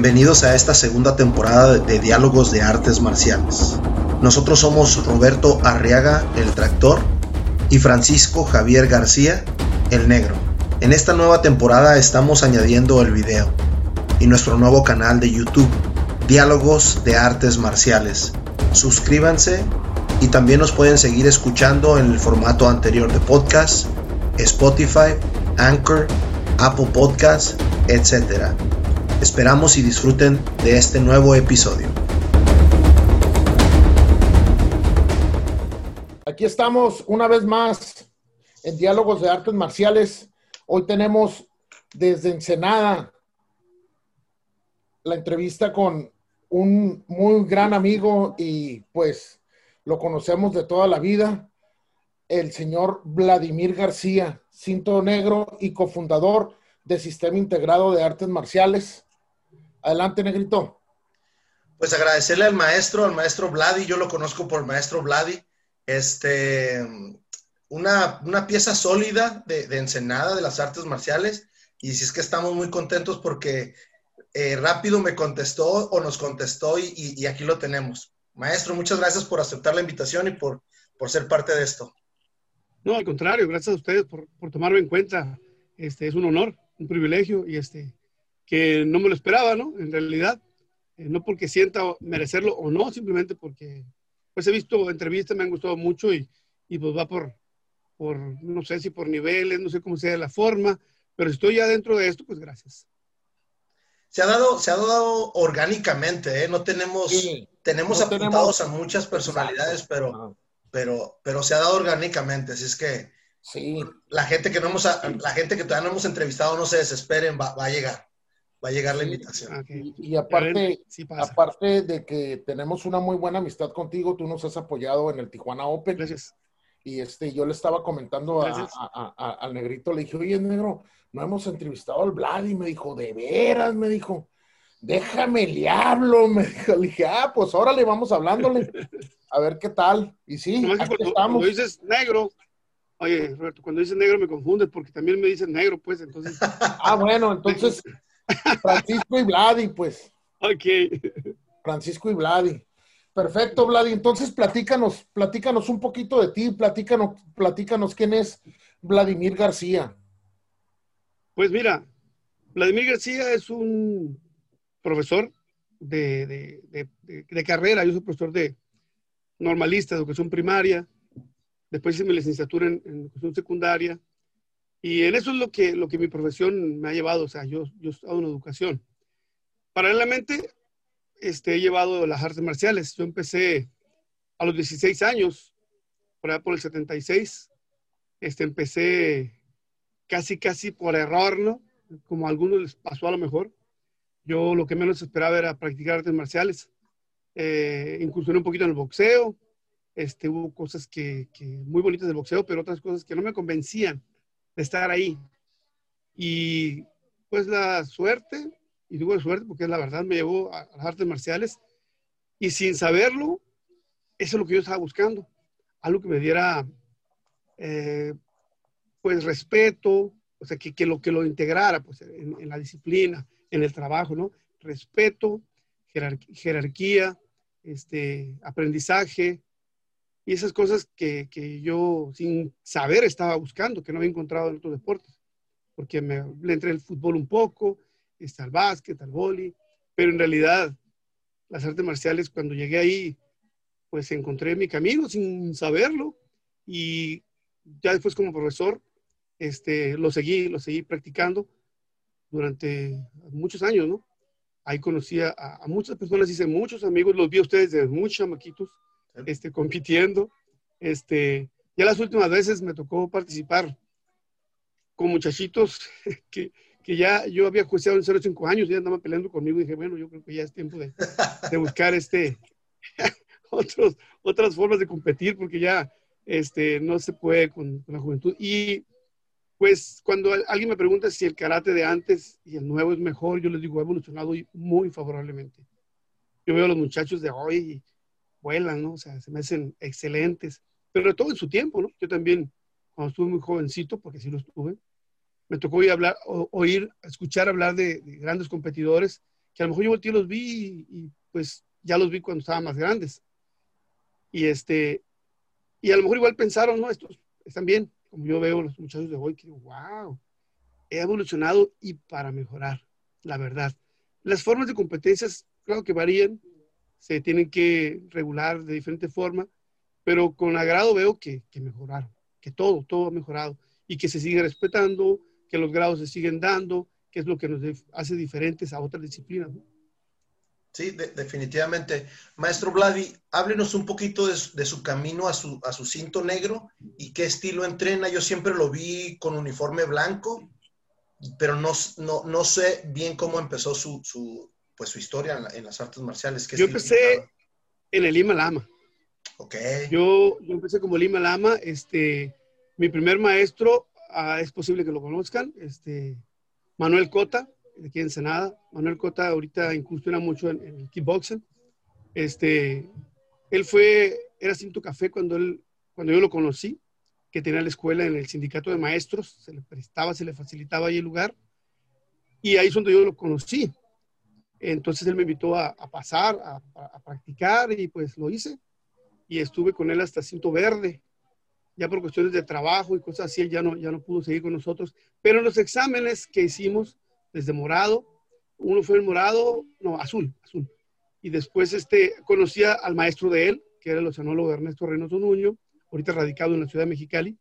Bienvenidos a esta segunda temporada de Diálogos de Artes Marciales. Nosotros somos Roberto Arriaga, el tractor, y Francisco Javier García, el negro. En esta nueva temporada estamos añadiendo el video y nuestro nuevo canal de YouTube, Diálogos de Artes Marciales. Suscríbanse y también nos pueden seguir escuchando en el formato anterior de podcast, Spotify, Anchor, Apple Podcasts, etc. Esperamos y disfruten de este nuevo episodio. Aquí estamos una vez más en Diálogos de Artes Marciales. Hoy tenemos desde Ensenada la entrevista con un muy gran amigo y pues lo conocemos de toda la vida, el señor Vladimir García, cinto negro y cofundador de Sistema Integrado de Artes Marciales. Adelante, Negrito. Pues agradecerle al maestro, al maestro Vladi, yo lo conozco por maestro Vladi, este, una, pieza sólida de, de, Ensenada de las artes marciales, y si es que estamos muy contentos porque eh, rápido me contestó o nos contestó y, aquí lo tenemos. Maestro, muchas gracias por aceptar la invitación y por, por ser parte de esto. No, al contrario, gracias a ustedes por, por tomarme en cuenta. Este, es un honor, un privilegio y este, que no me lo esperaba, ¿no? En realidad, eh, no porque sienta merecerlo o no, simplemente porque pues he visto entrevistas, me han gustado mucho y, y pues va por, por, no sé si por niveles, no sé cómo sea la forma, pero estoy ya dentro de esto, pues gracias. Se ha dado, se ha dado orgánicamente, ¿eh? No tenemos, tenemos apuntados a muchas personalidades, pero, pero, pero se ha dado orgánicamente, así es que sí. la gente que no hemos, la gente que todavía no hemos entrevistado, no se desesperen, va, va a llegar va a llegar la invitación. Y, aparte, aparte de que tenemos una muy buena amistad contigo, tú nos has apoyado en el Tijuana Open. Gracias. Y este, yo le estaba comentando al negrito, le dije, oye, negro, no hemos entrevistado al Vlad y me dijo, de veras, me dijo, déjame le hablo, me dijo, le dije, ah, pues órale, vamos hablándole, a ver qué tal. Y sí, aquí cuando, estamos. dices negro, oye, Roberto, cuando dices negro me confundes porque también me dicen negro, pues, entonces. ah, bueno, entonces Francisco y Vladi, pues. Ok. Francisco y Vladi. Perfecto, Vladi. Entonces, platícanos, platícanos un poquito de ti, platícanos, platícanos quién es Vladimir García. Pues mira, Vladimir García es un profesor de, carrera, yo soy profesor de normalista, de educación primaria, después hice mi licenciatura en, en educación secundaria, y en eso es lo que, lo que mi profesión me ha llevado, o sea, yo, yo he estado en educación. Paralelamente, este, he llevado las artes marciales. Yo empecé a los 16 años, por allá por el 76. Este, empecé casi, casi por error, ¿no? Como a algunos les pasó a lo mejor. Yo lo que menos esperaba era practicar artes marciales. Eh, incursioné un poquito en el boxeo. Este, hubo cosas que, que muy bonitas del boxeo, pero otras cosas que no me convencían de estar ahí. Y pues la suerte, y digo suerte porque la verdad me llevó a, las artes marciales, y sin saberlo, eso es lo que yo estaba buscando, algo que me diera eh, pues respeto, o sea, que, lo que lo integrara pues, en, la disciplina, en el trabajo, ¿no? Respeto, jerarquía, este, aprendizaje, y esas cosas que, que, yo sin saber estaba buscando, que no había encontrado en otros deportes, porque me, le entré el fútbol un poco, está el básquet, al vóley, pero en realidad las artes marciales cuando llegué ahí, pues encontré mi camino sin saberlo y ya después como profesor, este, lo seguí, lo seguí practicando durante muchos años, ¿no? Ahí conocí a, a muchas personas, hice muchos amigos, los vi a ustedes desde muchos chamaquitos, este, compitiendo. Este, ya las últimas veces me tocó participar con muchachitos que, que ya yo había juiciado en 0,5 años, ya andaban peleando conmigo y dije, bueno, yo creo que ya es tiempo de, buscar este, otros, otras formas de competir porque ya este, no se puede con, con, la juventud. Y pues cuando alguien me pregunta si el karate de antes y el nuevo es mejor, yo les digo, ha evolucionado muy favorablemente. Yo veo a los muchachos de hoy ¿no? O sea, se me hacen excelentes, pero todo en su tiempo, ¿no? Yo también, cuando estuve muy jovencito, porque sí lo estuve, me tocó oír, hablar, oír escuchar hablar de, grandes competidores que a lo mejor yo volteé y los vi y, pues ya los vi cuando estaban más grandes. Y este, y a lo mejor igual pensaron, no, estos están bien, como yo veo los muchachos de hoy, que digo, wow, he evolucionado y para mejorar, la verdad. Las formas de competencias, claro que varían, se tienen que regular de diferente forma, pero con agrado veo que, que mejoraron, que todo, todo ha mejorado y que se sigue respetando, que los grados se siguen dando, que es lo que nos hace diferentes a otras disciplinas. Sí, definitivamente. Maestro Vladi, háblenos un poquito de, su camino a su, a su cinto negro y qué estilo entrena. Yo siempre lo vi con uniforme blanco, pero no, no, no sé bien cómo empezó su pues, su historia en, las artes marciales. yo empecé en el Lima Lama. Ok. Yo, yo empecé como Lima Lama. Este, mi primer maestro, ah, es posible que lo conozcan, este, Manuel Cota, de aquí en Ensenada. Manuel Cota ahorita incursiona mucho en, el kickboxing. Este, él fue, era Cinto Café cuando, él, cuando yo lo conocí, que tenía la escuela en el sindicato de maestros, se le prestaba, se le facilitaba ahí el lugar. Y ahí es donde yo lo conocí. Entonces él me invitó a, pasar, a, practicar y pues lo hice. Y estuve con él hasta cinto verde ya por cuestiones de trabajo y cosas así, él ya no, ya no pudo seguir con nosotros. Pero los exámenes que hicimos desde morado, uno fue el morado, no, azul, azul. Y después este, conocía al maestro de él, que era el oceanólogo Ernesto Reynoso Nuño, ahorita radicado en la ciudad de Mexicali.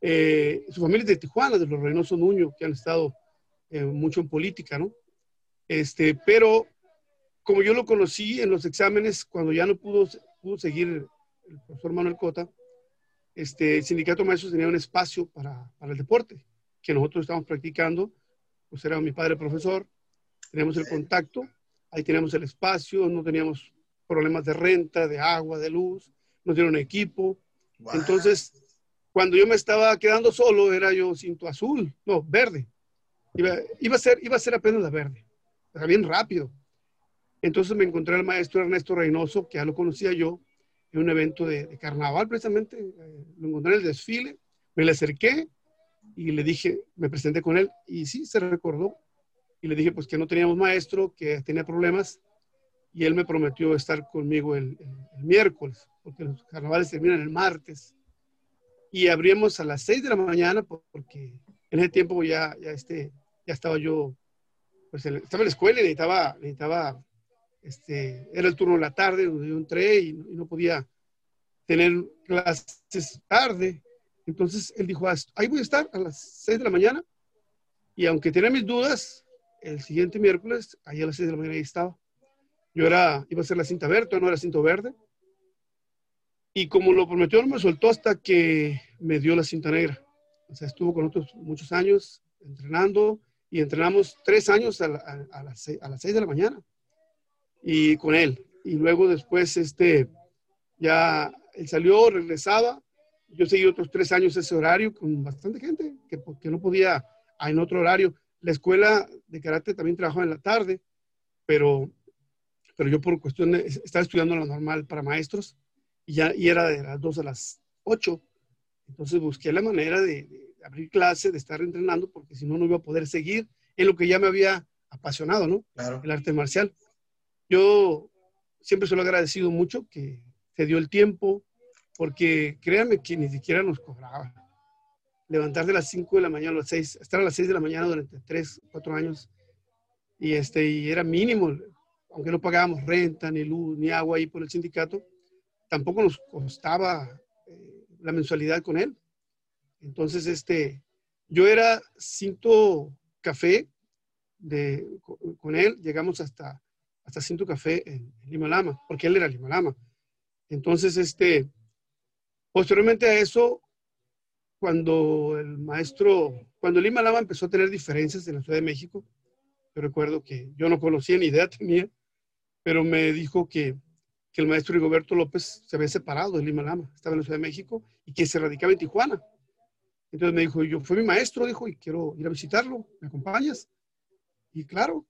Eh, su familia es de Tijuana, de los Reynoso Nuño, que han estado eh, mucho en política, ¿no? Este, pero como yo lo conocí en los exámenes, cuando ya no pudo, pudo seguir el profesor Manuel Cota, este, el sindicato de maestros tenía un espacio para, para, el deporte que nosotros estábamos practicando. Pues era mi padre profesor, teníamos el contacto, ahí teníamos el espacio, no teníamos problemas de renta, de agua, de luz, nos dieron equipo. Entonces, cuando yo me estaba quedando solo, era yo cinto azul, no, verde. Iba, iba, a, ser, iba a ser apenas la verde, era bien rápido. Entonces me encontré al maestro Ernesto Reynoso, que ya lo conocía yo, en un evento de, carnaval precisamente, eh, lo encontré en el desfile, me le acerqué y le dije, me presenté con él y sí, se recordó y le dije pues que no teníamos maestro, que tenía problemas y él me prometió estar conmigo el, miércoles, porque los carnavales terminan el martes y abrimos a las 6 de la mañana porque en ese tiempo ya, ya, este, ya estaba yo, pues estaba en la escuela y necesitaba, necesitaba este, era el turno de la tarde donde yo entré y, no podía tener clases tarde. Entonces él dijo, ah, ahí voy a estar a las 6 de la mañana. Y aunque tenía mis dudas, el siguiente miércoles, ahí a las 6 de la mañana ahí estaba. Yo era, iba a ser la cinta verde, no era cinto verde. Y como lo prometió, no me soltó hasta que me dio la cinta negra. O sea, estuvo con nosotros muchos años entrenando y entrenamos tres años a, a las 6 de la mañana y con él. Y luego después, este, ya él salió, regresaba. Yo seguí otros tres años ese horario con bastante gente que, que no podía ah, en otro horario. La escuela de karate también trabajaba en la tarde, pero, pero yo por cuestión de, estaba estudiando la normal para maestros y, ya, y era de las 2 a las 8. Entonces busqué la manera de, de abrir clase, de estar entrenando, porque si no, no iba a poder seguir en lo que ya me había apasionado, ¿no? Claro. El arte marcial. Yo siempre se lo he agradecido mucho que se dio el tiempo, porque créanme que ni siquiera nos cobraba. Levantar de las 5 de la mañana a las 6, estar a las 6 de la mañana durante 3, 4 años, y, este, y era mínimo, aunque no pagábamos renta, ni luz, ni agua ahí por el sindicato, tampoco nos costaba eh, la mensualidad con él. Entonces, este, yo era cinto café de, con él, llegamos hasta hasta Cinto Café en, Lima Lama, porque él era Lima Lama. Entonces, este, posteriormente a eso, cuando el maestro, cuando Lima Lama empezó a tener diferencias en la Ciudad de México, yo recuerdo que yo no conocía ni idea tenía, pero me dijo que, que el maestro Rigoberto López se había separado de Lima Lama, estaba en la Ciudad de México y que se radicaba en Tijuana. Entonces me dijo, yo fue mi maestro, dijo, y quiero ir a visitarlo, ¿me acompañas? Y claro,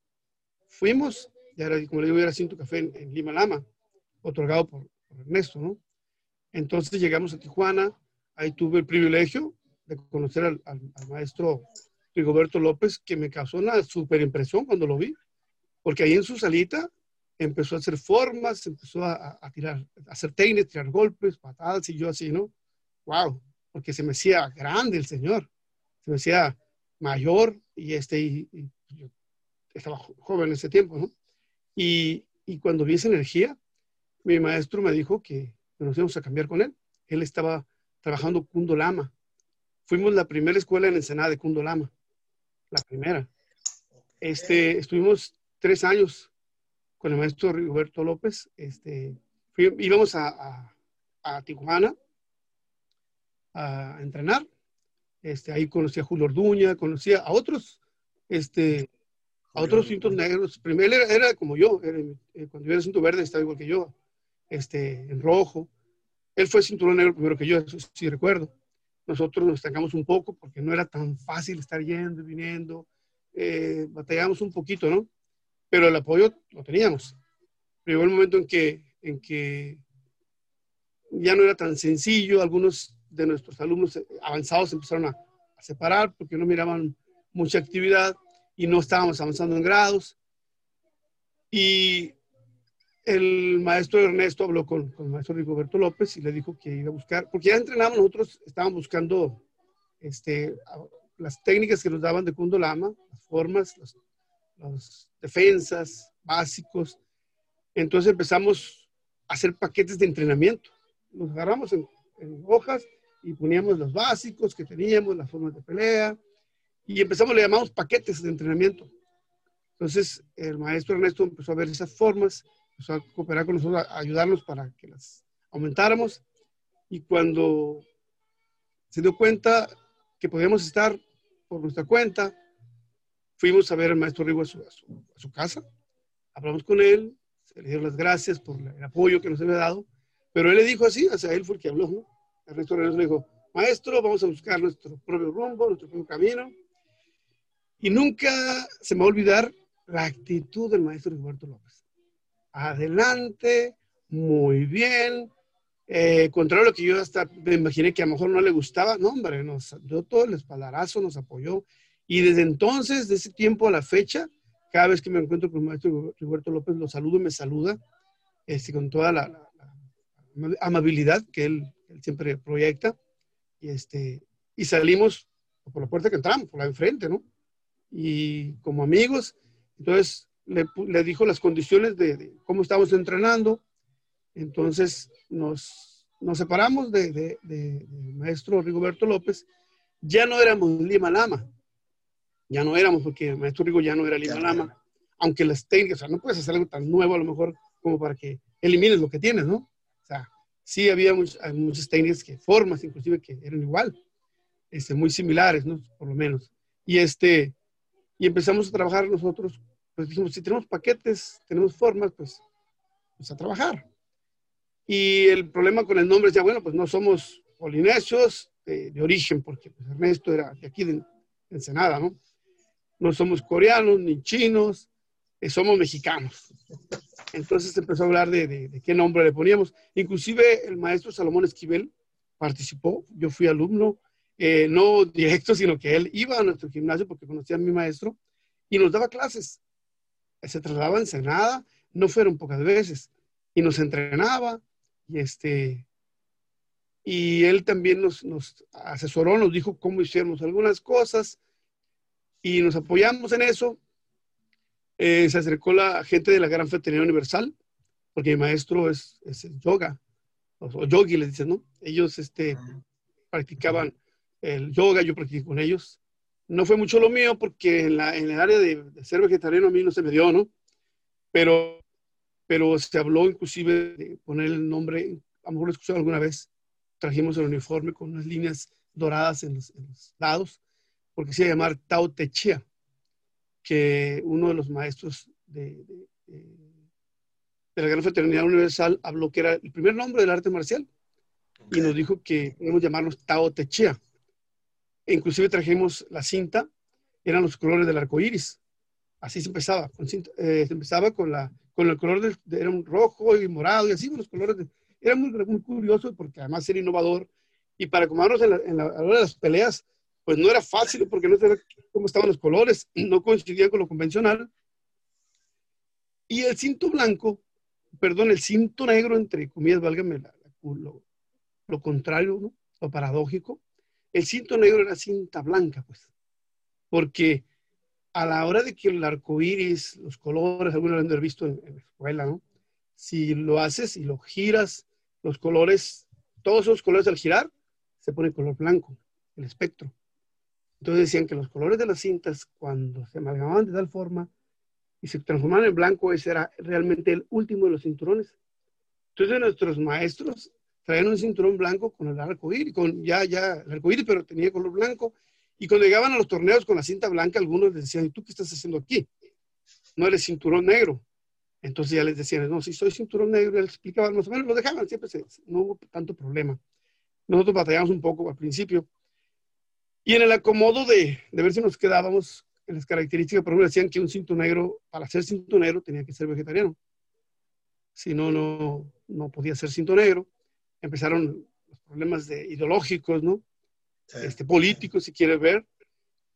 fuimos ya era, como le digo, era Cinto Café en, Lima Lama, otorgado por, Ernesto, ¿no? Entonces llegamos a Tijuana, ahí tuve el privilegio de conocer al, maestro Rigoberto López, que me causó una super impresión cuando lo vi, porque ahí en su salita empezó a hacer formas, empezó a, tirar, a hacer técnicas, tirar golpes, patadas, y yo así, ¿no? ¡Wow! Porque se me hacía grande el señor, se me hacía mayor, y este, y, yo estaba joven en ese tiempo, ¿no? Y, y cuando vi esa energía, mi maestro me dijo que nos íbamos a cambiar con él. Él estaba trabajando Kundo Lama. Fuimos la primera escuela en Ensenada de Kundo Lama. La primera. Este, estuvimos tres años con el maestro Roberto López. Este, íbamos a, a, Tijuana a entrenar. Este, ahí conocí a Julio Orduña, conocía a otros, este, a otros cintos negros. Primero era, era como yo, eh, cuando yo era cinto verde estaba igual que yo, este, en rojo. Él fue cinturón negro primero que yo, eso sí recuerdo. Nosotros nos estancamos un poco porque no era tan fácil estar yendo y viniendo. Eh, batallamos un poquito, ¿no? Pero el apoyo lo teníamos. Llegó el momento en que, en que ya no era tan sencillo. Algunos de nuestros alumnos avanzados empezaron a, a separar porque no miraban mucha actividad y no estábamos avanzando en grados. Y el maestro Ernesto habló con, el maestro Rigoberto López y le dijo que iba a buscar, porque ya entrenamos, nosotros estábamos buscando este, las técnicas que nos daban de Kundolama, las formas, las defensas básicos. Entonces empezamos a hacer paquetes de entrenamiento. Nos agarramos en, hojas y poníamos los básicos que teníamos, las formas de pelea, y empezamos, le llamamos paquetes de entrenamiento. Entonces el maestro Ernesto empezó a ver esas formas empezó a cooperar con nosotros, a ayudarnos para que las aumentáramos. Y cuando se dio cuenta que podíamos estar por nuestra cuenta, fuimos a ver al maestro Rigo a su, a su, casa, hablamos con él, se le dieron las gracias por el apoyo que nos había dado, pero él le dijo así, sea, él fue el que habló, ¿no? El maestro le dijo, maestro, vamos a buscar nuestro propio rumbo, nuestro propio camino. Y nunca se me va a olvidar la actitud del maestro Roberto López adelante, muy bien. Eh, contrario a lo que yo hasta me imaginé que a lo mejor no le gustaba, no, hombre, nos dio todo el espaldarazo, nos apoyó. Y desde entonces, de ese tiempo a la fecha, cada vez que me encuentro con el maestro Roberto López, lo saludo y me saluda este, con toda la, amabilidad que él, siempre proyecta. Y, este, y salimos por la puerta que entramos, por la de enfrente, ¿no? Y como amigos, entonces le, dijo las condiciones de, cómo estábamos entrenando. Entonces nos, nos separamos de, maestro Rigoberto López. Ya no éramos Lima Lama. Ya no éramos porque el maestro Rigo ya no era Lima Lama. Aunque las técnicas, o sea, no puedes hacer algo tan nuevo a lo mejor como para que elimines lo que tienes, ¿no? O sea, sí había muchas técnicas que, formas inclusive que eran igual, este, muy similares, ¿no? Por lo menos. Y este, y empezamos a trabajar nosotros pues dijimos, si tenemos paquetes, tenemos formas, pues, pues a trabajar. Y el problema con el nombre es ya, bueno, pues no somos polinesios de, origen, porque pues, Ernesto era de aquí de, Ensenada, ¿no? No somos coreanos ni chinos, eh, somos mexicanos. Entonces empezó a hablar de, qué nombre le poníamos. Inclusive el maestro Salomón Esquivel participó, yo fui alumno, eh, no directo, sino que él iba a nuestro gimnasio porque conocía a mi maestro y nos daba clases se trasladaba a Ensenada, no fueron pocas veces, y nos entrenaba, y este, y él también nos, asesoró, nos dijo cómo hiciéramos algunas cosas, y nos apoyamos en eso. Eh, se acercó la gente de la Gran Fraternidad Universal, porque mi maestro es, es yoga, o, yogi les dicen, ¿no? Ellos este, practicaban el yoga, yo practiqué con ellos, no fue mucho lo mío porque en, la, en el área de, ser vegetariano a mí no se me dio, ¿no? Pero, pero se habló inclusive de poner el nombre, a lo mejor lo escuché alguna vez, trajimos el uniforme con unas líneas doradas en los, lados, porque se iba a llamar Tao Te Chia, que uno de los maestros de, de, la Gran Fraternidad Universal habló que era el primer nombre del arte marcial y nos dijo que podemos llamarnos Tao Te Chia inclusive trajimos la cinta, eran los colores del arco iris. Así se empezaba. Con eh, se empezaba con, la, con el color de, era un rojo y morado y así los colores. era muy, muy, curioso porque además era innovador. Y para acomodarnos en la, en la, a la hora de las peleas, pues no era fácil porque no sabía cómo estaban los colores, no coincidían con lo convencional. Y el cinto blanco, perdón, el cinto negro, entre comillas, válgame lo, lo contrario, ¿no? lo paradójico, el cinto negro era cinta blanca, pues, porque a la hora de que el arco iris, los colores, algunos lo han visto en, la escuela, ¿no? Si lo haces y lo giras, los colores, todos esos colores al girar, se pone color blanco, el espectro. Entonces decían que los colores de las cintas, cuando se amalgamaban de tal forma y se transformaban en blanco, ese era realmente el último de los cinturones. Entonces nuestros maestros traían un cinturón blanco con el arco iris, con ya, ya, el arco iris, pero tenía color blanco, y cuando llegaban a los torneos con la cinta blanca, algunos decían, ¿y tú qué estás haciendo aquí? No eres cinturón negro. Entonces ya les decían, no, si soy cinturón negro, les explicaban más o menos, lo dejaban, siempre no hubo tanto problema. Nosotros batallamos un poco al principio. Y en el acomodo de, de ver si nos quedábamos en las características, por ejemplo, decían que un cinto negro, para ser cinto negro, tenía que ser vegetariano. Si no, no, no podía ser cinto negro. Empezaron los problemas de, ideológicos, ¿no? este, político, si quieres ver.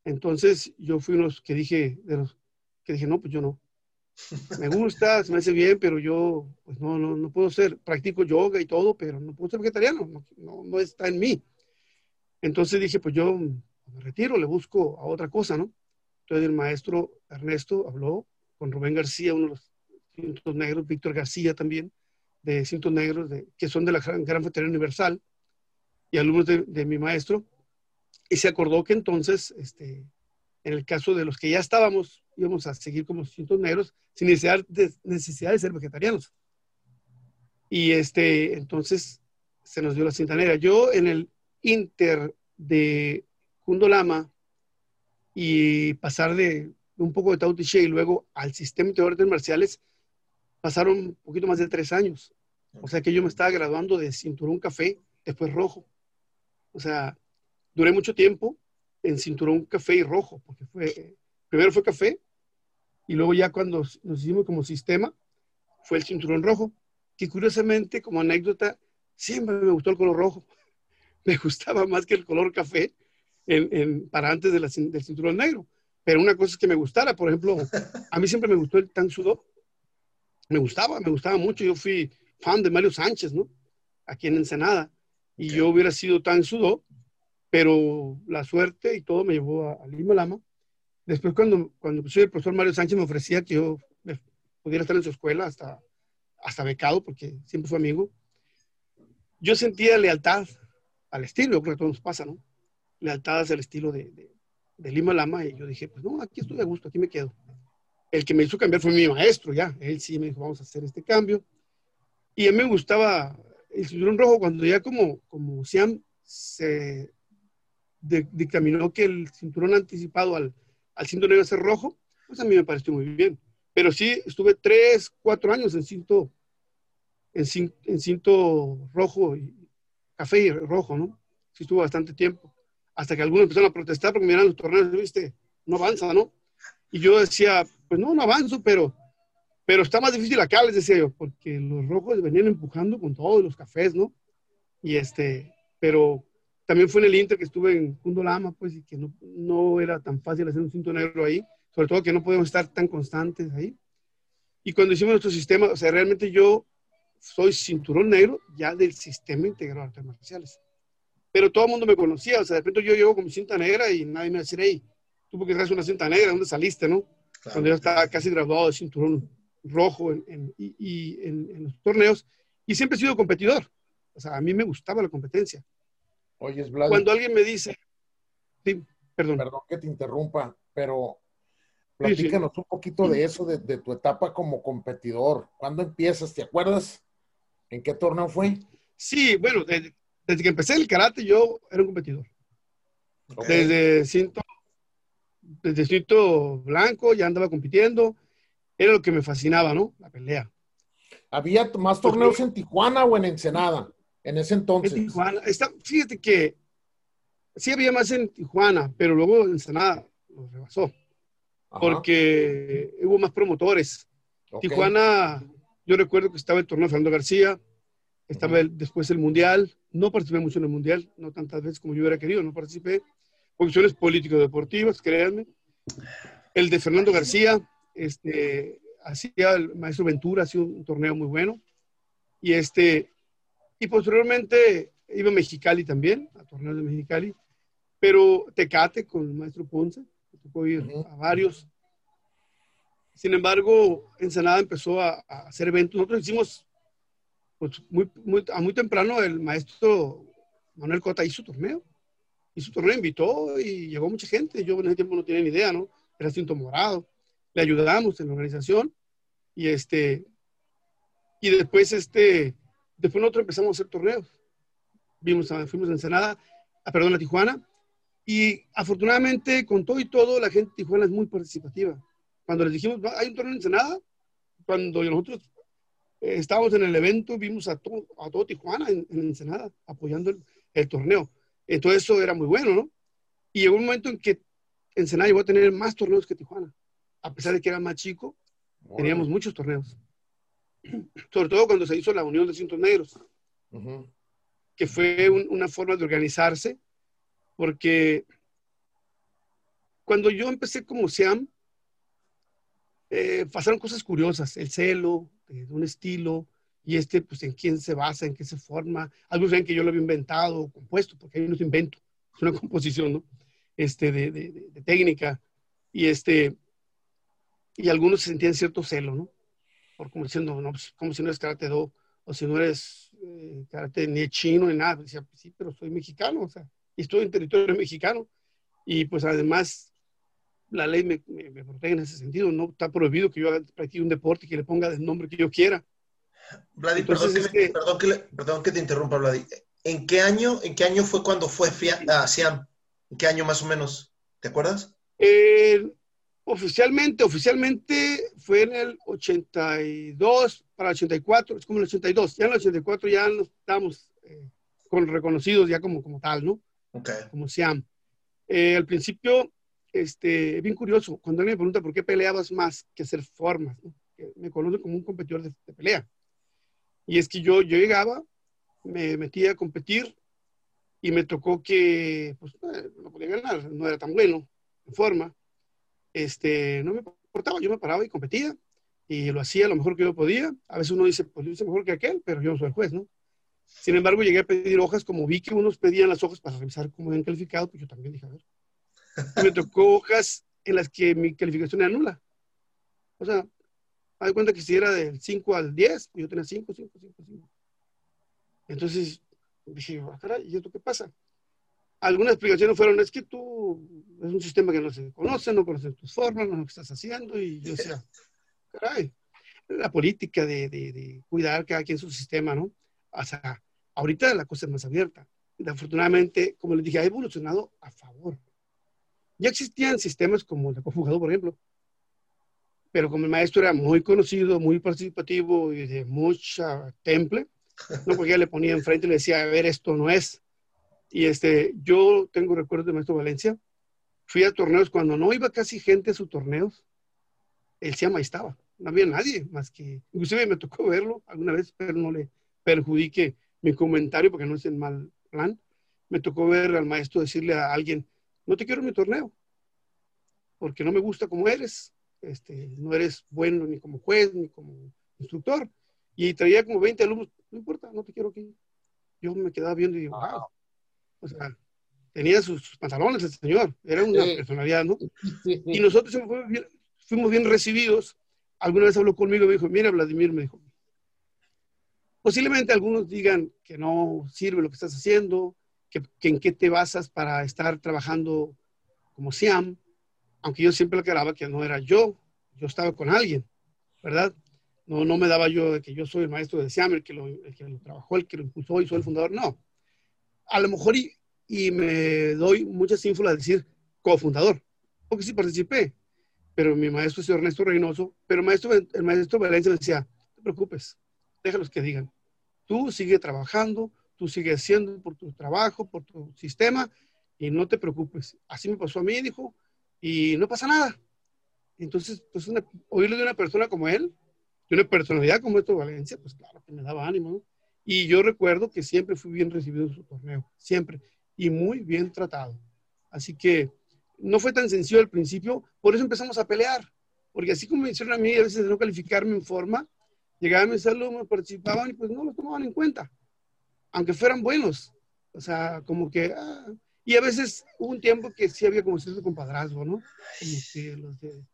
Entonces yo fui uno que dije, de los que dije, no, pues yo no. Me gusta, se me hace bien, pero yo, pues no, no, no puedo ser, practico yoga y todo, pero no puedo ser vegetariano, no, no, no está en mí. Entonces dije, pues yo me retiro, le busco a otra cosa, ¿no? Entonces el maestro Ernesto habló con Rubén García, uno de los cintos negros, Víctor García también, de cintos negros, de, que son de la Gran, Gran Universal, y alumnos de, de mi maestro, y se acordó que entonces, este, en el caso de los que ya estábamos, íbamos a seguir como cintos negros sin necesidad de, necesidad de ser vegetarianos. Y este, entonces se nos dio la cinta negra. Yo en el Inter de Kundolama y pasar de un poco de Tao y luego al sistema de artes marciales, pasaron un poquito más de tres años. O sea que yo me estaba graduando de cinturón café, después rojo. O sea, duré mucho tiempo en cinturón café y rojo, porque fue, primero fue café y luego ya cuando nos hicimos como sistema fue el cinturón rojo, que curiosamente como anécdota siempre me gustó el color rojo, me gustaba más que el color café en, para antes de la, del cinturón negro, pero una cosa es que me gustara, por ejemplo, a mí siempre me gustó el tan sudó, me gustaba, me gustaba mucho, yo fui fan de Mario Sánchez, ¿no? Aquí en Ensenada, y yo hubiera sido tan sudó pero la suerte y todo me llevó a, Lima Lama. Después, cuando, cuando soy el profesor Mario Sánchez me ofrecía que yo pudiera estar en su escuela hasta, hasta becado, porque siempre fue amigo, yo sentía lealtad al estilo, yo creo que a todos nos pasa, ¿no? Lealtad hacia el estilo de, de, Lima Lama, y yo dije, pues no, aquí estoy a gusto, aquí me quedo. El que me hizo cambiar fue mi maestro, ya, él sí me dijo, vamos a hacer este cambio. Y a mí me gustaba el cinturón rojo cuando ya como, como Siam se dictaminó que el cinturón anticipado al, al cinturón negro ser rojo, pues a mí me pareció muy bien. Pero sí, estuve tres, cuatro años en cinto, en, en cinto rojo, café y rojo, ¿no? Sí estuvo bastante tiempo. Hasta que algunos empezaron a protestar porque miran los torneos, viste, no avanza, ¿no? Y yo decía, pues no, no avanzo, pero, pero está más difícil acá, les decía yo, porque los rojos venían empujando con todos los cafés, ¿no? Y este, pero también fue en el Inter que estuve en Kundolama, pues, y que no, no era tan fácil hacer un cinto negro ahí, sobre todo que no podemos estar tan constantes ahí. Y cuando hicimos nuestro sistema, o sea, realmente yo soy cinturón negro ya del sistema integrado de artes marciales. Pero todo el mundo me conocía, o sea, de repente yo llego con mi cinta negra y nadie me va a decir, hey, tú porque traes una cinta negra, ¿dónde saliste, no? Cuando yo estaba casi graduado de cinturón rojo en, y, y en, en, los torneos, y siempre he sido competidor. O sea, a mí me gustaba la competencia. Oye, Vlad. Cuando alguien me dice, sí, perdón. Perdón que te interrumpa, pero platícanos sí, sí. un poquito de eso, de, de, tu etapa como competidor. ¿Cuándo empiezas? ¿Te acuerdas? ¿En qué torneo fue? Sí, bueno, desde, desde que empecé el karate yo era un competidor. Okay. Desde cinto, desde cinto blanco ya andaba compitiendo. Era lo que me fascinaba, ¿no? La pelea. ¿Había más torneos Porque, en Tijuana o en Ensenada? en ese entonces. En Tijuana, está, fíjate que sí había más en Tijuana, pero luego en Ensenada lo rebasó. Ajá. Porque hubo más promotores. Okay. Tijuana, yo recuerdo que estaba el torneo de Fernando García, estaba el, después el Mundial. No participé mucho en el Mundial, no tantas veces como yo hubiera querido, no participé. Funciones político-deportivas, créanme. El de Fernando García, este, hacía el maestro Ventura, hacía un torneo muy bueno. Y, este, y posteriormente iba a Mexicali también, a torneos de Mexicali, pero Tecate con el maestro Ponce, me tocó ir a varios. Sin embargo, Ensenada empezó a, a, hacer eventos. Nosotros hicimos, pues muy, muy, a muy temprano, el maestro Manuel Cota hizo torneo. Hizo torneo, invitó y llegó mucha gente. Yo en ese tiempo no tenía ni idea, ¿no? Era cinto morado. Le ayudamos en la organización y este, y después este, después nosotros empezamos a hacer torneos. Vimos a, fuimos a Ensenada, a, perdón, a Tijuana, y afortunadamente, con todo y todo, la gente de Tijuana es muy participativa. Cuando les dijimos, hay un torneo en Ensenada, cuando nosotros eh, estábamos en el evento, vimos a, todo a todo Tijuana en, en Ensenada apoyando el, el, torneo. Entonces eso era muy bueno, ¿no? Y llegó un momento en que Ensenada llegó a tener más torneos que Tijuana. A pesar de que era más chico, bueno. teníamos muchos torneos. Sobre todo cuando se hizo la Unión de Cintos Negros, uh -huh. que fue un, una forma de organizarse porque cuando yo empecé como SEAM, eh, pasaron cosas curiosas, el celo, de un estilo, y este, pues, en quién se basa, en qué se forma. Algunos creen que yo lo había inventado compuesto, porque ahí no es invento, es una composición, ¿no? Este, de, de, de, técnica. Y este, y algunos sentían cierto celo, ¿no? Por como diciendo, no, pues, como si no eres karate do, o si no eres eh, karate ni chino ni nada. Decía, pues, sí, pero soy mexicano, o sea, y estoy en territorio mexicano. Y pues además la ley me, me, me, protege en ese sentido. No está prohibido que yo practique un deporte que le ponga el nombre que yo quiera. Vladi, perdón, que, este... perdón, que le, perdón, que te interrumpa, Vladi. ¿En qué año, en qué año fue cuando fue FIA, uh, SIAM? ¿En qué año más o menos? ¿Te acuerdas? Eh, oficialmente, oficialmente fue en el 82 para el 84, es como el 82. Ya en el 84 ya nos estamos eh, con reconocidos ya como, como tal, ¿no? Okay. Como SIAM. Eh, al principio, este, es bien curioso, cuando alguien me pregunta por qué peleabas más que hacer formas, me conocen como un competidor de, pelea. Y es que yo, yo llegaba, me metía a competir y me tocó que pues, no podía ganar, no era tan bueno en forma. Este, no me importaba, yo me paraba y competía y lo hacía lo mejor que yo podía. A veces uno dice, pues yo hice mejor que aquel, pero yo no soy el juez, ¿no? Sin embargo, llegué a pedir hojas, como vi que unos pedían las hojas para revisar cómo habían calificado, pues yo también dije, a ver. Y me tocó hojas en las que mi calificación era nula. O sea, doy cuenta que si era del 5 al 10, yo tenía 5, 5, 5, 5. Entonces dije, ah, caray, ¿y esto qué pasa? Algunas explicaciones fueron, es que tú, es un sistema que no se conoce, no conoces tus formas, no lo que estás haciendo, y yo decía, caray, la política de, de, de cuidar cada quien su sistema, ¿no? O sea, ahorita la cosa es más abierta. Afortunadamente, como les dije, ha evolucionado a favor. Ya existían sistemas como el de conjugado, por ejemplo, pero como el maestro era muy conocido, muy participativo y de mucha temple, no porque le ponía enfrente y le decía, a ver, esto no es. Y este, yo tengo recuerdos de maestro Valencia, fui a torneos cuando no iba casi gente a sus torneos, él se ahí no había nadie más que, inclusive me tocó verlo alguna vez, pero no le perjudique mi comentario porque no es en mal plan. Me tocó ver al maestro decirle a alguien, no te quiero en mi torneo, porque no me gusta como eres, este, no eres bueno ni como juez ni como instructor. Y traía como 20 alumnos, no importa, no te quiero aquí. Yo me quedaba viendo y digo, wow. O sea, tenía sus, sus pantalones el señor, era una sí. personalidad, ¿no? Sí. Y nosotros fuimos bien, fuimos bien recibidos. Alguna vez habló conmigo y me dijo, mira, Vladimir, me dijo, posiblemente algunos digan que no sirve lo que estás haciendo, que, que, en qué te basas para estar trabajando como SIAM, aunque yo siempre aclaraba que no era yo, yo estaba con alguien, ¿verdad? No, no me daba yo de que yo soy el maestro de SIAM, el que, lo, el que lo trabajó, el que lo impulsó y soy el fundador, no. A lo mejor y, y me doy muchas ínfulas de decir cofundador, porque sí participé, pero mi maestro es Ernesto Reynoso, pero el maestro, el maestro Valencia decía, no te preocupes, déjalos que digan. Tú sigue trabajando, tú sigue haciendo por tu trabajo, por tu sistema, y no te preocupes. Así me pasó a mí, dijo, y no pasa nada. Entonces, pues una, oírlo de una persona como él, de una personalidad como esto Valencia, pues claro que me daba ánimo, ¿no? Y yo recuerdo que siempre fui bien recibido en su torneo, siempre, y muy bien tratado. Así que no fue tan sencillo al principio, por eso empezamos a pelear. porque así como me hicieron a mí a veces de no calificarme en forma, llegaban mis alumnos, participaban y pues no los tomaban en cuenta, aunque fueran buenos. O sea, como que... Ah, y a veces hubo un tiempo que sí había como cierto compadrazgo, ¿no? Como que los de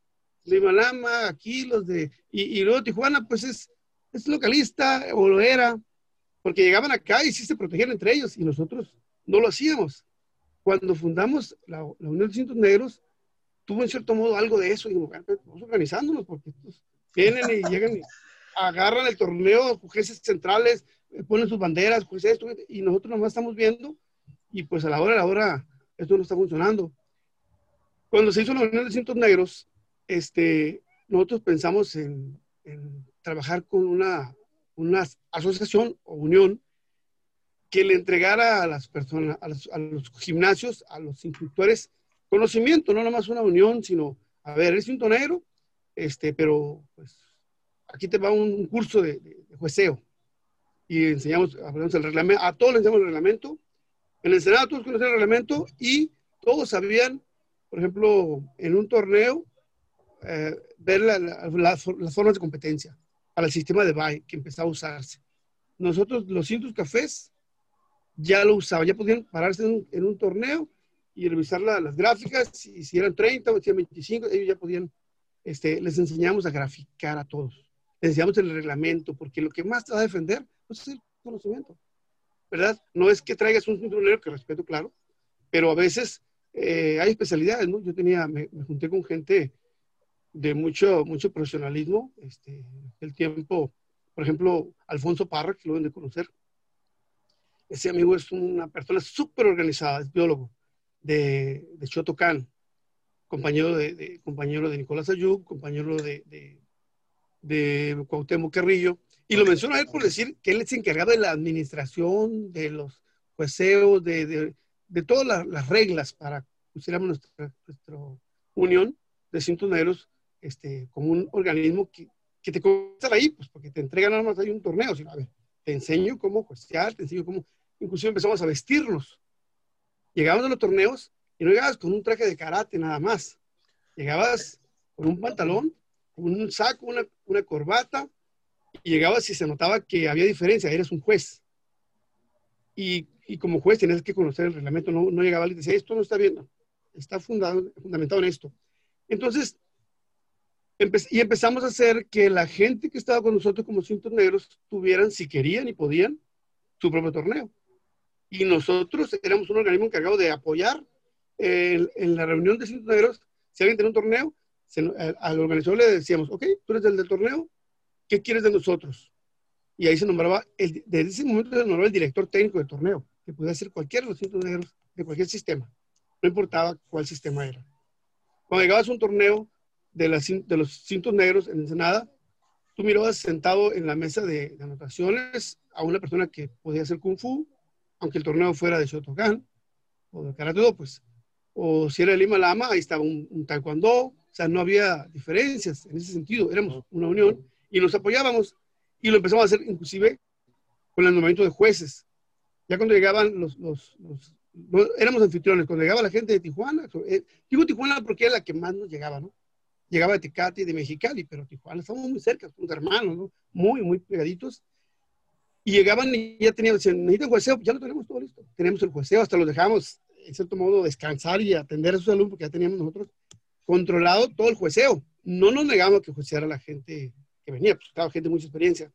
Limalama, aquí los de... Y, y luego Tijuana, pues es, es localista, o lo era, porque llegaban acá y sí se protegían entre ellos, y nosotros no lo hacíamos. Cuando fundamos la, Unión de Cintos Negros, tuvo en cierto modo algo de eso, y dijimos, pues, vamos organizándonos, porque vienen y llegan y agarran el torneo, jueces centrales, ponen sus banderas, pues esto, y nosotros nomás estamos viendo, y pues a la hora, a la hora, esto no está funcionando. Cuando se hizo la Unión de Cintos Negros, este, nosotros pensamos en, trabajar con una, una, asociación o unión que le entregara a las personas, a los, a los, gimnasios, a los instructores, conocimiento, no nomás una unión, sino, a ver, eres cinto negro, este, pero pues aquí te va un, curso de, de, jueceo y enseñamos, el reglamento, a todos les enseñamos el reglamento, en el Senado todos conocían el reglamento y todos sabían, por ejemplo, en un torneo, eh, ver las formas de competencia para el sistema de BAE que empezaba a usarse. Nosotros, los cintos cafés, ya lo usaban, ya podían pararse en un, torneo y revisar las gráficas, y si eran 30 o si eran 25, ellos ya podían, este, les enseñamos a graficar a todos. Les enseñamos el reglamento, porque lo que más te va a defender pues, es el conocimiento, ¿verdad? No es que traigas un cinturón que respeto, claro, pero a veces eh, hay especialidades, ¿no? Yo tenía, me junté con gente de mucho, mucho profesionalismo. Este, el tiempo, por ejemplo, Alfonso Parra, que lo deben de conocer. Ese amigo es una persona súper organizada, es biólogo de, de Chotocán, compañero de, compañero de Nicolás Ayub, compañero de, de, de Cuauhtémoc Carrillo. Y lo menciono a él por decir que él se encargaba de la administración, de los jueceos, de, de, todas las, reglas para pusiéramos nuestra, nuestra unión de cintos negros este, como un organismo que, que te estar ahí, pues porque te entregan nada más ahí un torneo, sino, a ver, te enseño cómo juecear, te enseño cómo, inclusive empezamos a vestirnos. Llegábamos a los torneos y no llegabas con un traje de karate nada más. Llegabas con un pantalón, con un saco, una, una corbata, y llegabas y se notaba que había diferencia, eres un juez. Y, y como juez tenías que conocer el reglamento, no, no llegaba y decía, esto no está bien, está fundado, fundamentado en esto. Entonces, y empezamos a hacer que la gente que estaba con nosotros como cintos negros tuvieran, si querían y podían, su propio torneo. Y nosotros éramos un organismo encargado de apoyar en, la reunión de cintos negros. Si alguien tenía un torneo, al organizador le decíamos, ok, tú eres el del torneo, ¿qué quieres de nosotros? Y ahí se nombraba, el, desde ese momento se nombraba el director técnico del torneo, que podía ser cualquiera de los cintos negros de cualquier sistema. No importaba cuál sistema era. Cuando llegabas a un torneo, de, de los cintos negros en Ensenada, tú mirabas sentado en la mesa de, anotaciones a una persona que podía hacer kung fu, aunque el torneo fuera de Shotokan o de Karate Do, pues. O si era el Lima Lama, ahí estaba un, taekwondo. O sea, no había diferencias en ese sentido. Éramos una unión y nos apoyábamos. Y lo empezamos a hacer inclusive con el nombramiento de jueces. Ya cuando llegaban los, los, éramos anfitriones, cuando llegaba la gente de Tijuana, eh, digo Tijuana porque era la que más nos llegaba, ¿no? llegaba de Tecate y de Mexicali, pero Tijuana, estamos muy cerca, somos hermanos, ¿no? Muy, muy pegaditos. Y llegaban y ya tenían, decían, necesitan jueceo, ya lo tenemos todo listo. Tenemos el jueceo, hasta los dejamos, en cierto modo, descansar y atender a sus alumnos, porque ya teníamos nosotros controlado todo el jueceo. No nos negamos que jueceara la gente que venía, pues estaba gente de mucha experiencia,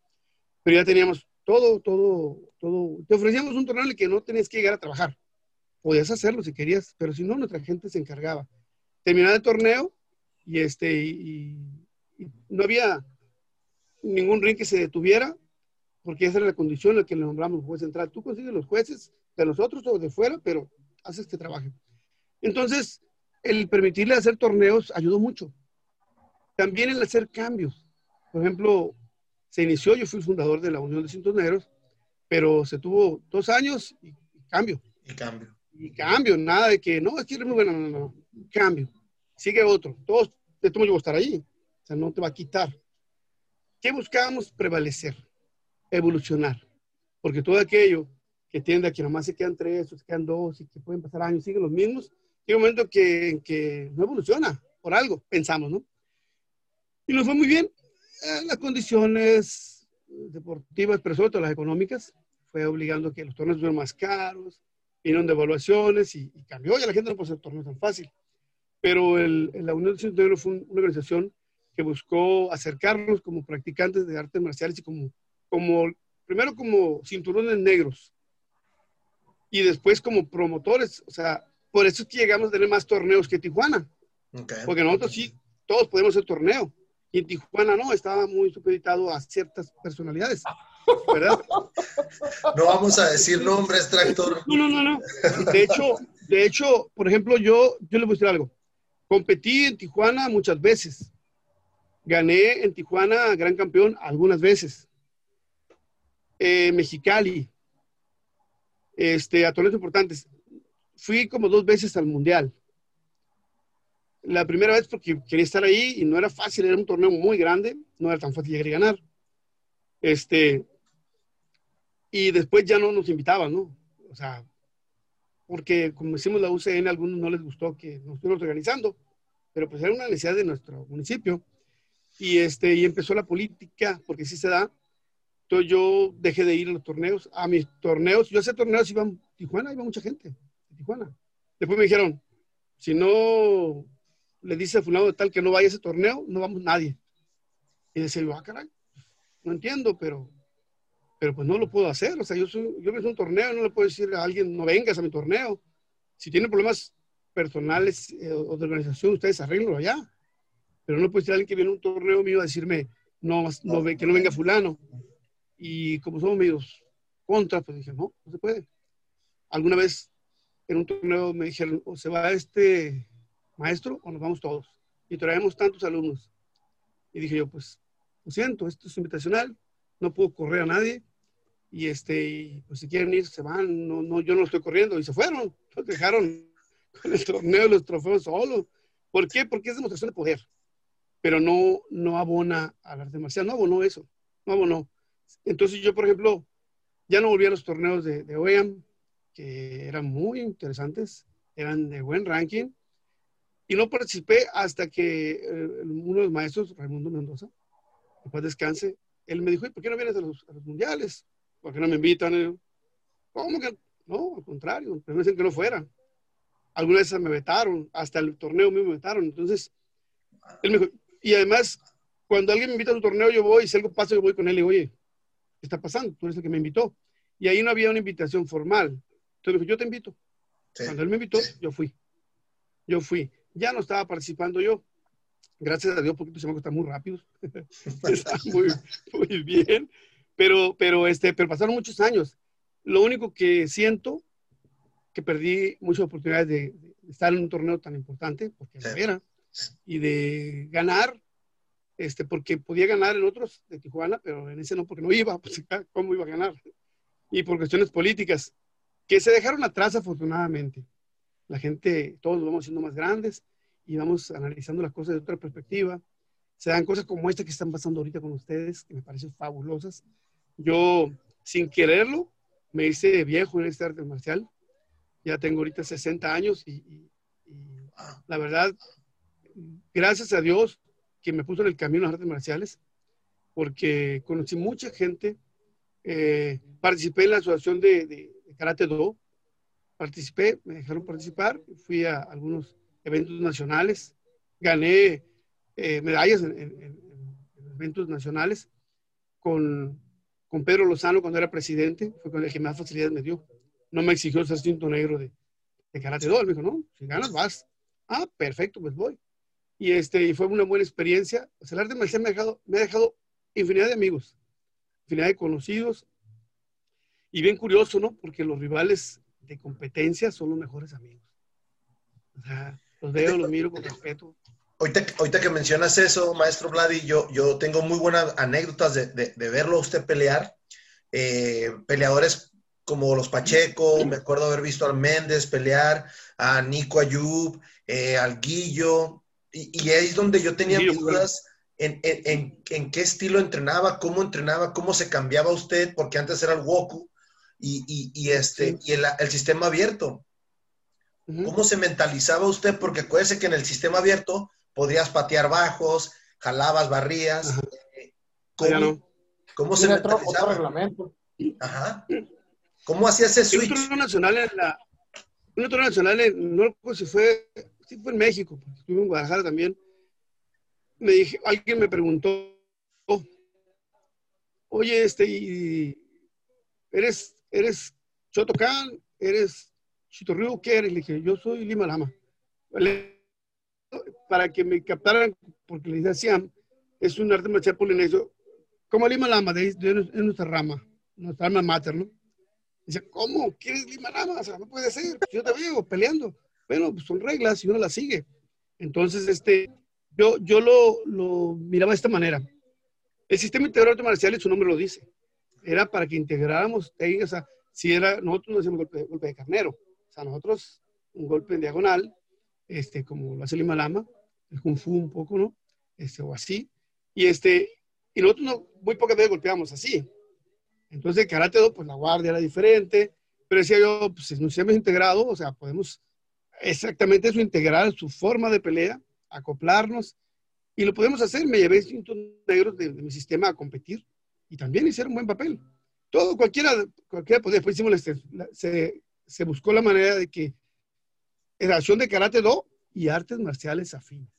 pero ya teníamos todo, todo, todo. Te ofrecíamos un torneo en el que no tenías que llegar a trabajar. Podías hacerlo si querías, pero si no, nuestra gente se encargaba. Terminaba el torneo, y, este, y, no había ningún ring que se detuviera, porque esa era la condición en la que le nombramos juez central. Tú consigues los jueces de nosotros o de fuera, pero haces que trabaje. Entonces, el permitirle hacer torneos ayudó mucho. También el hacer cambios. Por ejemplo, se inició, yo fui fundador de la Unión de Cintos Negros, pero se tuvo dos años y, cambio. Y cambio. Y cambio, nada de que, no, es que muy bueno, no, no, no, cambio sigue otro. Todos, de todo yo voy a estar ahí. O sea, no te va a quitar. ¿Qué buscábamos? Prevalecer, evolucionar. Porque todo aquello que tiende a que nomás se quedan tres o se quedan dos y que pueden pasar años, siguen los mismos, llega un momento que, que no evoluciona por algo, pensamos, ¿no? Y nos fue muy bien. Eh, las condiciones deportivas, pero sobre todo las económicas, fue obligando a que los torneos fueran más caros, vinieron de evaluaciones y, cambió. Ya la gente no puede hacer torneos tan fácil. Pero el, la Unión de Negro fue una organización que buscó acercarnos como practicantes de artes marciales y como, como primero como cinturones negros y después como promotores. O sea, por eso es que llegamos a tener más torneos que Tijuana. Porque nosotros sí, todos podemos hacer torneo. Y en Tijuana no, estaba muy supeditado a ciertas personalidades. ¿Verdad? No vamos a decir nombres, tractor. No, no, no, no. De hecho, de hecho, por ejemplo, yo, yo le voy a decir algo. Competí en Tijuana muchas veces. Gané en Tijuana gran campeón algunas veces. Eh, Mexicali. Este, a torneos importantes. Fui como dos veces al Mundial. La primera vez porque quería estar ahí y no era fácil, era un torneo muy grande, no era tan fácil llegar y ganar. Este, y después ya no nos invitaban, ¿no? O sea, porque como decimos la UCN, a algunos no les gustó que nos estuviéramos organizando, pero pues era una necesidad de nuestro municipio. Y, este, y empezó la política, porque sí se da. Entonces yo dejé de ir a los torneos, a mis torneos. Yo hacía torneos, iba a Tijuana, iba mucha gente, a Tijuana. Después me dijeron, si no le dice a fulano de tal que no vaya a ese torneo, no vamos nadie. Y decía yo, ah, caray, no entiendo, pero, pero pues no lo puedo hacer. O sea, yo, soy, yo un torneo, no le puedo decir a alguien, no vengas a mi torneo. Si tiene problemas personales eh, o de organización, ustedes arreglenlo allá. Pero no puede ser alguien que viene a un torneo mío a decirme, no, no, que no venga fulano. Y como somos medios contra, pues dije, no, no se puede. Alguna vez en un torneo me dijeron, o se va este maestro o nos vamos todos. Y traemos tantos alumnos. Y dije yo, pues, lo siento, esto es invitacional, no puedo correr a nadie. Y este, pues si quieren ir, se van. No, no, yo no estoy corriendo. Y se fueron. Los dejaron con el torneo, los trofeos solo. ¿Por qué? Porque es demostración de poder. Pero no, no abona al arte marcial. No abonó eso. No abonó. Entonces yo, por ejemplo, ya no volví a los torneos de, de OEAM, que eran muy interesantes, eran de buen ranking y no participé hasta que eh, uno de los maestros, Raimundo Mendoza, después descanse, él me dijo, ¿por qué no vienes a los, mundiales? ¿Por qué no me invitan? ¿Cómo que? No, al contrario, me dicen que no fuera. Algunas veces me vetaron, hasta el torneo mismo me vetaron. Entonces, él me dijo, y además, cuando alguien me invita a un torneo, yo voy, y si algo pasa, yo voy con él y digo, oye, ¿qué está pasando? Tú eres el que me invitó. Y ahí no había una invitación formal. Entonces me dijo, yo te invito. Cuando él me invitó, yo fui. Yo fui ya no estaba participando yo. Gracias a Dios, porque estos chamacos están muy rápidos. están muy, muy bien. Pero, pero, este, pero pasaron muchos años. Lo único que siento, que perdí muchas oportunidades de, estar en un torneo tan importante, porque la era, y de ganar, este, porque podía ganar en otros de Tijuana, pero en ese no, porque no iba, pues, ¿cómo iba a ganar? Y por cuestiones políticas, que se dejaron atrás afortunadamente la gente, todos vamos siendo más grandes y vamos analizando las cosas de otra perspectiva. Se dan cosas como esta que están pasando ahorita con ustedes, que me parecen fabulosas. Yo, sin quererlo, me hice viejo en este arte marcial. Ya tengo ahorita 60 años y, la verdad, gracias a Dios que me puso en el camino las artes marciales, porque conocí mucha gente. Eh, participé en la asociación de, de, de Karate Do, participé, me dejaron participar, fui a algunos eventos nacionales, gané eh, medallas en, eventos nacionales con, con, Pedro Lozano cuando era presidente, fue con el que más facilidades me dio. No me exigió ser cinto negro de, de karate do, me dijo, no, si ganas vas. Ah, perfecto, pues voy. Y, este, y fue una buena experiencia. el arte marcial me ha, dejado, me ha dejado infinidad de amigos, infinidad de conocidos. Y bien curioso, ¿no? Porque los rivales de competencia son los mejores amigos. O sea, los veo, los miro con respeto. Ahorita, ahorita que mencionas eso, maestro Vladi, yo, yo tengo muy buenas anécdotas de, de, verlo a usted pelear. Eh, peleadores como los Pacheco, me acuerdo haber visto al Méndez pelear, a Nico Ayub, eh, al Guillo, y, ahí es donde yo tenía dudas en, en, en, qué estilo entrenaba, cómo entrenaba, cómo se cambiaba usted, porque antes era el Woku, y, y, este, y el, el, sistema abierto. ¿Cómo se mentalizaba usted? Porque acuérdese que en el sistema abierto podrías patear bajos, jalabas, barrías. Eh, ¿Cómo, ¿cómo se mentalizaba? reglamento. Ajá. ¿Cómo hacía ese switch? Un nacional en la, un otro nacional, en, no pues si fue, sí fue en México, pues, estuve en Guadalajara también. Me dije, alguien me preguntó, oye, este, ¿eres, eres Chotocán? ¿Eres Chitorriu? ¿Qué eres? Le dije, yo soy Lima Lama. Para que me captaran, porque les decían, es un arte marcial polinesio, como Lima Lama, de, de, de nuestra rama, nuestra alma mater, ¿no? Dice, ¿cómo? ¿Quieres Lima Lama? O sea, no puede ser. Yo te veo peleando. Bueno, pues son reglas y uno las sigue. Entonces, este, yo, yo lo, lo miraba de esta manera. El sistema integral de marciales, su nombre lo dice. Era para que integráramos o sea, si era, nosotros no hacíamos golpe, golpe de carnero. O sea, nosotros un golpe en diagonal, este, como lo hace Lima Lama, el Kung Fu un poco, ¿no? Este, o así. Y este, y nosotros no, muy pocas veces golpeábamos así. Entonces, el Karate pues la guardia era diferente, pero decía yo, pues si nos hemos integrado, o sea, podemos exactamente eso, integrar su forma de pelea, acoplarnos, y lo podemos hacer. Me llevé cintos negros de, mi sistema a competir y también hicieron un buen papel. Todo, cualquiera, cualquiera podía. Después hicimos, este, se, se buscó la manera de que acción de Karate Do y artes marciales afines.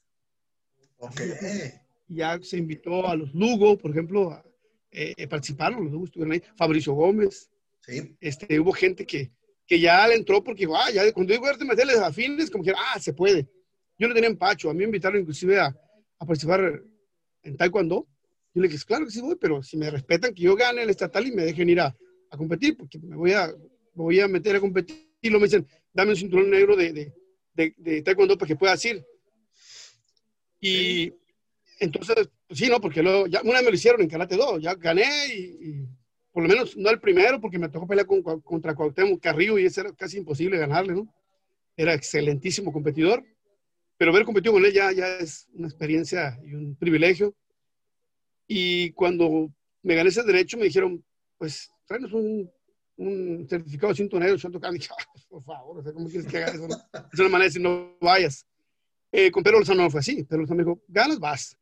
Okay. Ya se invitó a los Lugo, por ejemplo, eh, participaron, los estuvieron ahí, Fabricio Gómez, sí. este, hubo gente que, que ya le entró porque, ah, ya cuando digo arte marciales afines, como que, ah, se puede. Yo no tenía empacho, a mí me invitaron inclusive a, a participar en Taekwondo. Yo le dije, claro que sí voy, pero si me respetan que yo gane el estatal y me dejen ir a, a competir, porque me voy a, voy a meter a competir. Y lo me dicen, dame un cinturón negro de, de, de, de Taekwondo para que puedas ir. Y entonces, pues sí, ¿no? Porque luego, ya, una vez me lo hicieron en Karate 2, ya gané y, por lo menos no el primero, porque me tocó pelear con, contra Cuauhtémoc Carrillo y ese era casi imposible ganarle, ¿no? Era excelentísimo competidor, pero haber competido con él ya, ya es una experiencia y un privilegio. Y cuando me gané ese derecho, me dijeron, pues, tráenos un, un certificado de cinto negro, yo tocaba, dije, por favor, ¿cómo quieres que haga eso? Es una manera de decir, no vayas. Eh, con Pedro Lozano no fue así. Pedro Lozano me dijo, ganas, vas.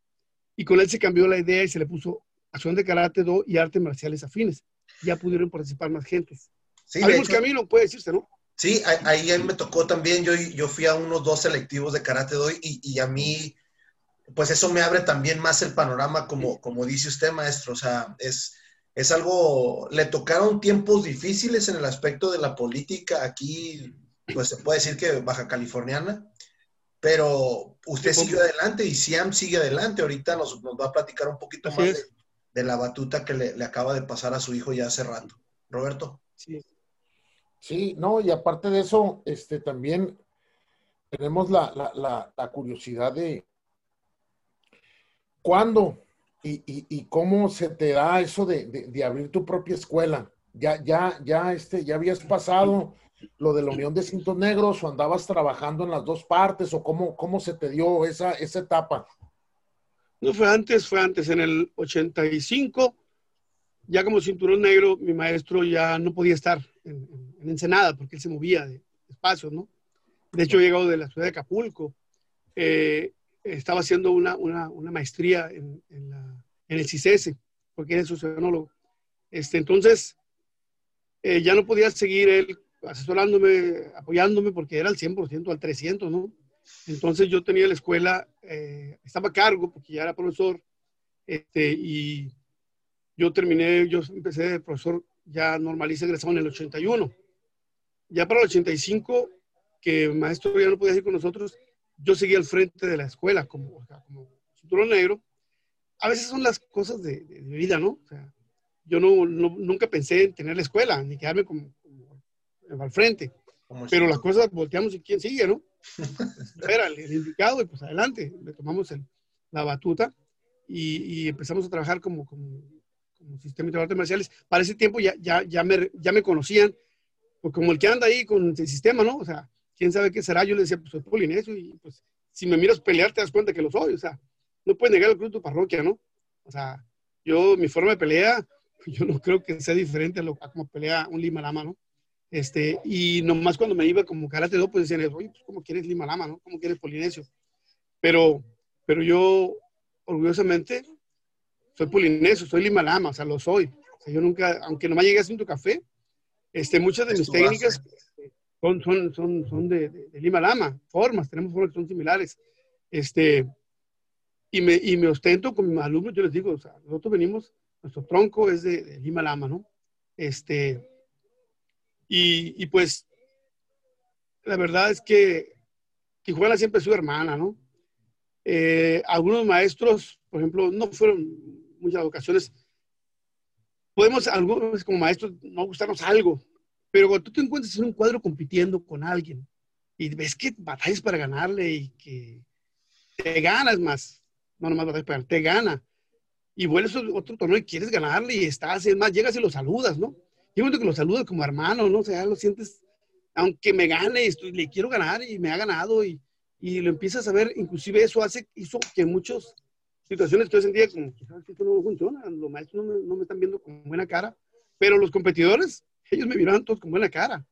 Y con él se cambió la idea y se le puso acción de karate do y artes marciales afines. Ya pudieron participar más gentes. Sí, Abrimos camino, puede decirse, ¿no? Sí, ahí, ahí me tocó también. Yo, yo fui a unos dos selectivos de karate do y, y a mí, pues eso me abre también más el panorama, como, como dice usted, maestro. O sea, es, es algo, le tocaron tiempos difíciles en el aspecto de la política aquí, pues se puede decir que baja californiana, pero usted sigue adelante y Siam sigue adelante. Ahorita nos, va a platicar un poquito más de, la batuta que le, acaba de pasar a su hijo ya hace rato. Roberto. Sí. Sí, no, y aparte de eso, este también tenemos la, curiosidad de cuándo y, cómo se te da eso de, abrir tu propia escuela. Ya, ya, ya, este, ya habías pasado lo de la Unión de Cintos Negros o andabas trabajando en las dos partes o cómo, cómo se te dio esa, esa etapa? No fue antes, fue antes, en el 85, ya como cinturón negro, mi maestro ya no podía estar en, Ensenada porque él se movía de espacios, ¿no? De hecho, he llegado de la ciudad de Acapulco. Eh, estaba haciendo una, una, una maestría en, en, la, en, el CICES, porque es sociólogo. Este, entonces, eh, ya no podía seguir él asesorándome, apoyándome, porque era al 100%, al 300, ¿no? Entonces yo tenía la escuela, eh, estaba a cargo, porque ya era profesor, este, y yo terminé, yo empecé de profesor ya normalista egresado en el 81. Ya para el 85, que el maestro ya no podía ir con nosotros, yo seguí al frente de la escuela como, como cinturón negro. A veces son las cosas de, mi vida, ¿no? O sea, yo no, nunca pensé en tener la escuela, ni quedarme como, al frente. Pero las cosas volteamos y quién sigue, ¿no? Era el, indicado y pues adelante, le tomamos el, la batuta y, y, empezamos a trabajar como, como, como sistema de artes marciales. Para ese tiempo ya, ya, ya, me, ya me conocían, pues como el que anda ahí con el sistema, ¿no? O sea, quién sabe qué será. Yo le decía, pues soy polinesio y pues si me miras pelear te das cuenta que lo soy. O sea, no puedes negar el club de tu parroquia, ¿no? O sea, yo, mi forma de pelea, yo no creo que sea diferente a, lo, a como pelea un Lima Lama, ¿no? Este, y nomás cuando me iba como karate do, pues decían, oye, pues, ¿cómo quieres Lima Lama, no? ¿Cómo quieres Polinesio? Pero, pero yo, orgullosamente, soy polinesio, soy limalama, o sea, lo soy. O sea, yo nunca, aunque no me llegue haciendo café, este, muchas de mis técnicas son, son, son, son de, de, Lima Lama, formas, tenemos formas que son similares. Este, y, me, y me ostento con mis alumnos, yo les digo, o sea, nosotros venimos, nuestro tronco es de, de Lima Lama, ¿no? Este, y, y, pues, la verdad es que Tijuana siempre es su hermana, ¿no? Eh, algunos maestros, por ejemplo, no fueron muchas ocasiones, podemos algunos como maestros no gustarnos algo, pero cuando tú te encuentras en un cuadro compitiendo con alguien y ves que batallas para ganarle y que te ganas más, no nomás batallas para ganar, te gana. Y vuelves a otro torneo y quieres ganarle y estás, es más, llegas y lo saludas, ¿no? Y momento que lo saludas como hermano, ¿no? O sea, lo sientes, aunque me gane, estoy, le quiero ganar y me ha ganado y, y lo empiezas a ver, inclusive eso hace, hizo que muchas situaciones yo sentía como, ¿sabes? Esto no funciona, los maestros no me, no me están viendo con buena cara, pero los competidores ellos me miraban todos con buena cara.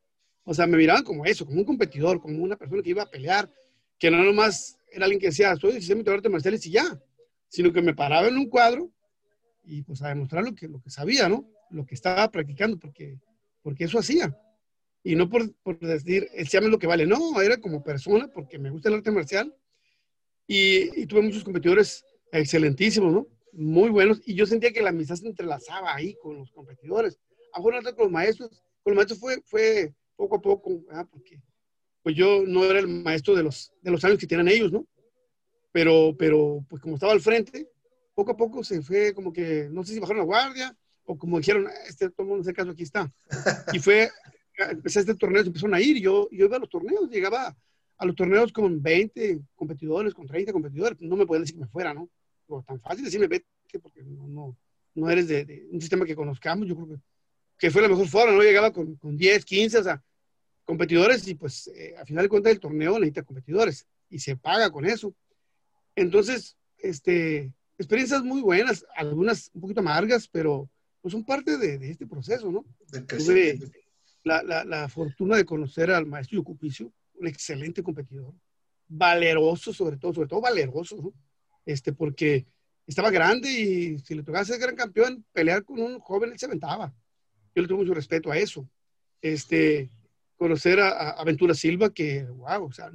O sea, me miraban como eso, como un competidor, como una persona que iba a pelear, que no nomás era alguien que decía, soy 16 de artes marciales y ya, sino que me paraba en un cuadro y pues a demostrar lo que, lo que sabía, ¿no? Lo que estaba practicando, porque, porque eso hacía. Y no por, por decir, el llame lo que vale, no, era como persona, porque me gusta el arte marcial. Y, y tuve muchos competidores excelentísimos, ¿no? Muy buenos. Y yo sentía que la amistad se entrelazaba ahí con los competidores a con los maestros, con los maestros fue, fue poco a poco, porque pues yo no era el maestro de los, de los años que tienen ellos, ¿no? Pero, pero, pues como estaba al frente, poco a poco se fue como que, no sé si bajaron la guardia o como dijeron, ah, este, todo el mundo, en caso, aquí está. Y fue, empecé este torneo, se empezaron a ir, yo, yo iba a los torneos, llegaba a los torneos con 20 competidores, con 30 competidores, no me podían decir que me fuera, ¿no? O tan fácil decirme, vete, porque no, no, no eres de, de, un sistema que conozcamos, yo creo que que fue la mejor forma, ¿no? Llegaba con, con 10, 15, o sea, competidores y pues eh, a final de cuentas el torneo necesita competidores y se paga con eso. Entonces, este, experiencias muy buenas, algunas un poquito amargas, pero pues son parte de, de este proceso, ¿no? Tuve la, la, la, fortuna de conocer al maestro Yocupicio, un excelente competidor, valeroso sobre todo, sobre todo valeroso, ¿no? Este, porque estaba grande y si le tocaba ser gran campeón, pelear con un joven, él se aventaba yo le tengo mucho respeto a eso. Este, conocer a, a Ventura Silva, que, wow, o sea,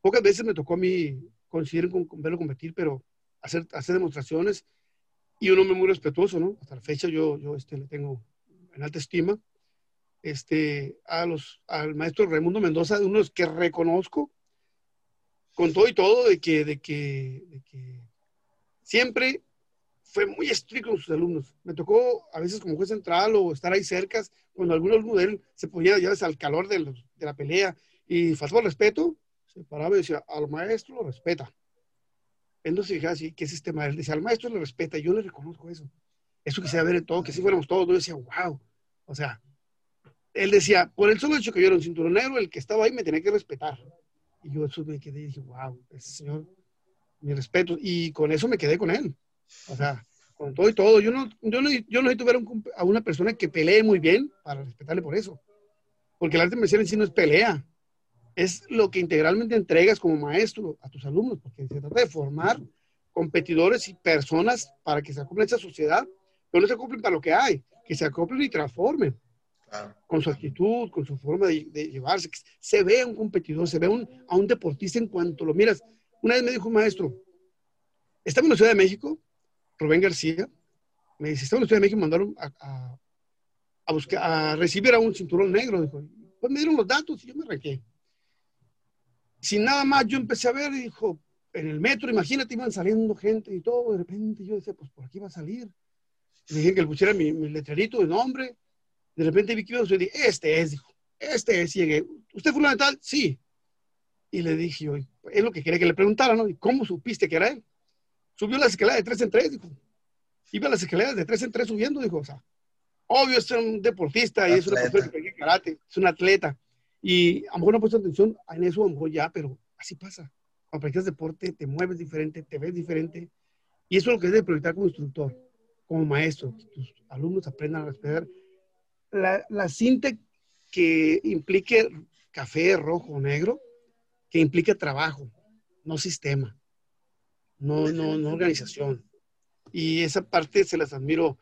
pocas veces me tocó a mí coincidir con, con verlo competir, pero hacer, hacer demostraciones y un hombre muy respetuoso, ¿no? Hasta la fecha yo, yo este, le tengo en alta estima. Este, a los, al maestro Raimundo Mendoza, de unos que reconozco con todo y todo, de que, de que, de que siempre fue muy estricto con sus alumnos. Me tocó a veces como juez central o estar ahí cerca, cuando algunos alumno de él se ponía ya al calor de, los, de, la pelea y faltaba respeto, se paraba y decía, al maestro lo respeta. Él no se fijaba así, ¿qué este maestro? Decía, al maestro le respeta, yo le reconozco eso. Eso quisiera ver en todo, que si fuéramos todos, yo decía, wow. O sea, él decía, por el solo hecho que yo era un cinturón negro, el que estaba ahí me tenía que respetar. Y yo eso me quedé y dije, wow, ese señor, mi respeto. Y con eso me quedé con él. O sea, con todo y todo. Yo no, yo no, yo no necesito ver a una persona que pelee muy bien para respetarle por eso. Porque el arte marcial en sí no es pelea. Es lo que integralmente entregas como maestro a tus alumnos, porque se trata de formar competidores y personas para que se acoplen a esa sociedad, pero no se acoplen para lo que hay, que se acoplen y transformen. Claro. Con su actitud, con su forma de, de, llevarse. Se ve a un competidor, se ve a un, a un deportista en cuanto lo miras. Una vez me dijo un maestro, estaba en la Ciudad de México Rubén García, me dice, estaba en de México, mandaron a, a, buscar, a recibir a un cinturón negro. Dijo, pues me dieron los datos y yo me arranqué. Sin nada más, yo empecé a ver y dijo, en el metro, imagínate, iban saliendo gente y todo. De repente yo decía, pues por aquí va a salir. Le dije que le pusiera mi, mi letrerito de nombre. De repente vi que iba a salir, este es, dijo, este es. Y llegué, ¿usted fue tal? Sí. Y le dije yo, es lo que quería que le preguntara, ¿no? ¿Y cómo supiste que era él? Subió las escaleras de tres en tres, dijo. Iba las escaleras de tres en tres subiendo, dijo. O sea, obvio es un deportista y es una persona que karate, es un atleta. Y a lo mejor no ha puesto atención en eso, a lo mejor ya, pero así pasa. Cuando practicas deporte, te mueves diferente, te ves diferente. Y eso es lo que debe proyectar como instructor, como maestro, que tus alumnos aprendan a respetar la, la cinta que implique café, rojo negro, que implica trabajo, no sistema no, no, no organización. Y esa parte se las admiro.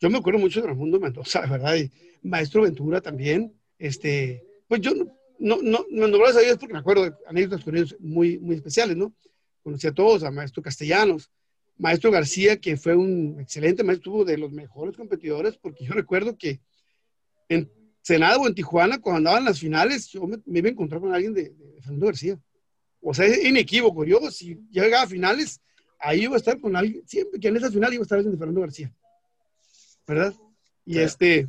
Yo me acuerdo mucho de Ramón Mendoza, ¿verdad? Y Maestro Ventura también. Este, pues yo no, no, no, no, gracias a Dios porque me acuerdo de anécdotas con ellos muy, muy especiales, ¿no? Conocí a todos, a Maestro Castellanos, Maestro García, que fue un excelente maestro, de los mejores competidores, porque yo recuerdo que en Senado o en Tijuana, cuando andaban las finales, yo me, iba a encontrar con alguien de, Fernando García. O sea, es inequívoco. Yo, si llegaba a finales, ahí iba a estar con alguien, siempre que en esa final iba a estar de Fernando García. ¿Verdad? Y este,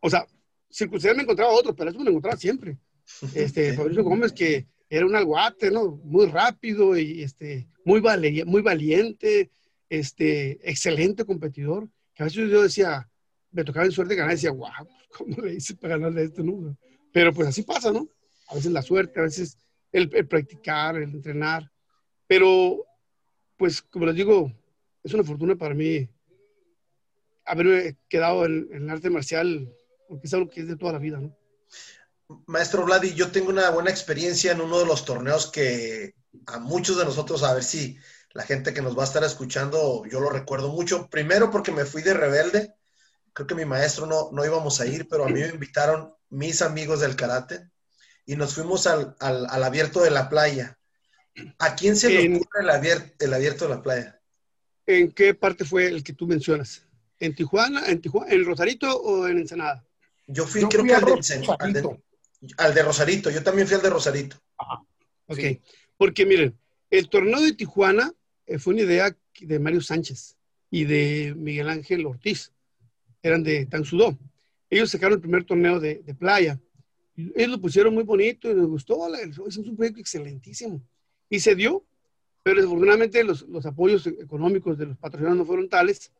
o sea, circunstancialmente me encontraba otro, pero eso me lo encontraba siempre. Este, Fabricio Gómez, que era un alguate, ¿no? Muy rápido y este, muy, muy valiente, este, excelente competidor, que a veces yo decía, me tocaba en suerte ganar y decía, wow, ¿cómo le hice para ganarle a este número? Pero pues así pasa, ¿no? A veces la suerte, a veces el, practicar, el entrenar. Pero, pues, como les digo, es una fortuna para mí haberme quedado en, el arte marcial, porque es algo que es de toda la vida, ¿no? Maestro Vladi, yo tengo una buena experiencia en uno de los torneos que a muchos de nosotros, a ver si la gente que nos va a estar escuchando, yo lo recuerdo mucho. Primero porque me fui de rebelde creo que mi maestro no, no íbamos a ir, pero a mí me invitaron mis amigos del karate y nos fuimos al, al, abierto de la playa. ¿A quién se le ocurre el, abierto, el abierto de la playa? ¿En qué parte fue el que tú mencionas? ¿En Tijuana, en Tijuana, en Rosarito o en Ensenada? Yo fui, creo que al de, al de, Rosarito. Yo también fui al de Rosarito. Ok. Porque miren, el torneo de Tijuana eh, fue una idea de Mario Sánchez y de Miguel Ángel Ortiz eran de Tansudó. Ellos sacaron el primer torneo de, de playa. Ellos lo pusieron muy bonito y les gustó. Es un proyecto excelentísimo. Y se dio, pero desafortunadamente los, los apoyos económicos de los patrocinadores no fueron tales.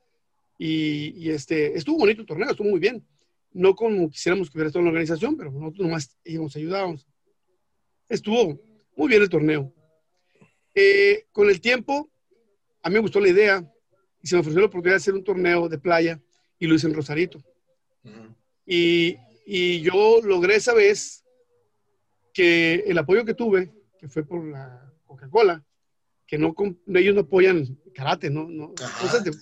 Y, y, este, estuvo bonito el torneo, estuvo muy bien. No como quisiéramos que hubiera estado en la organización, pero nosotros nomás íbamos, ayudábamos. Estuvo muy bien el torneo. Eh, con el tiempo, a mí me gustó la idea y se me ofreció la oportunidad de hacer un torneo de playa y lo hice en Rosarito. y, y, yo logré esa vez que el apoyo que tuve, que fue por la Coca-Cola, que no, ellos no apoyan karate, no, no cosas de,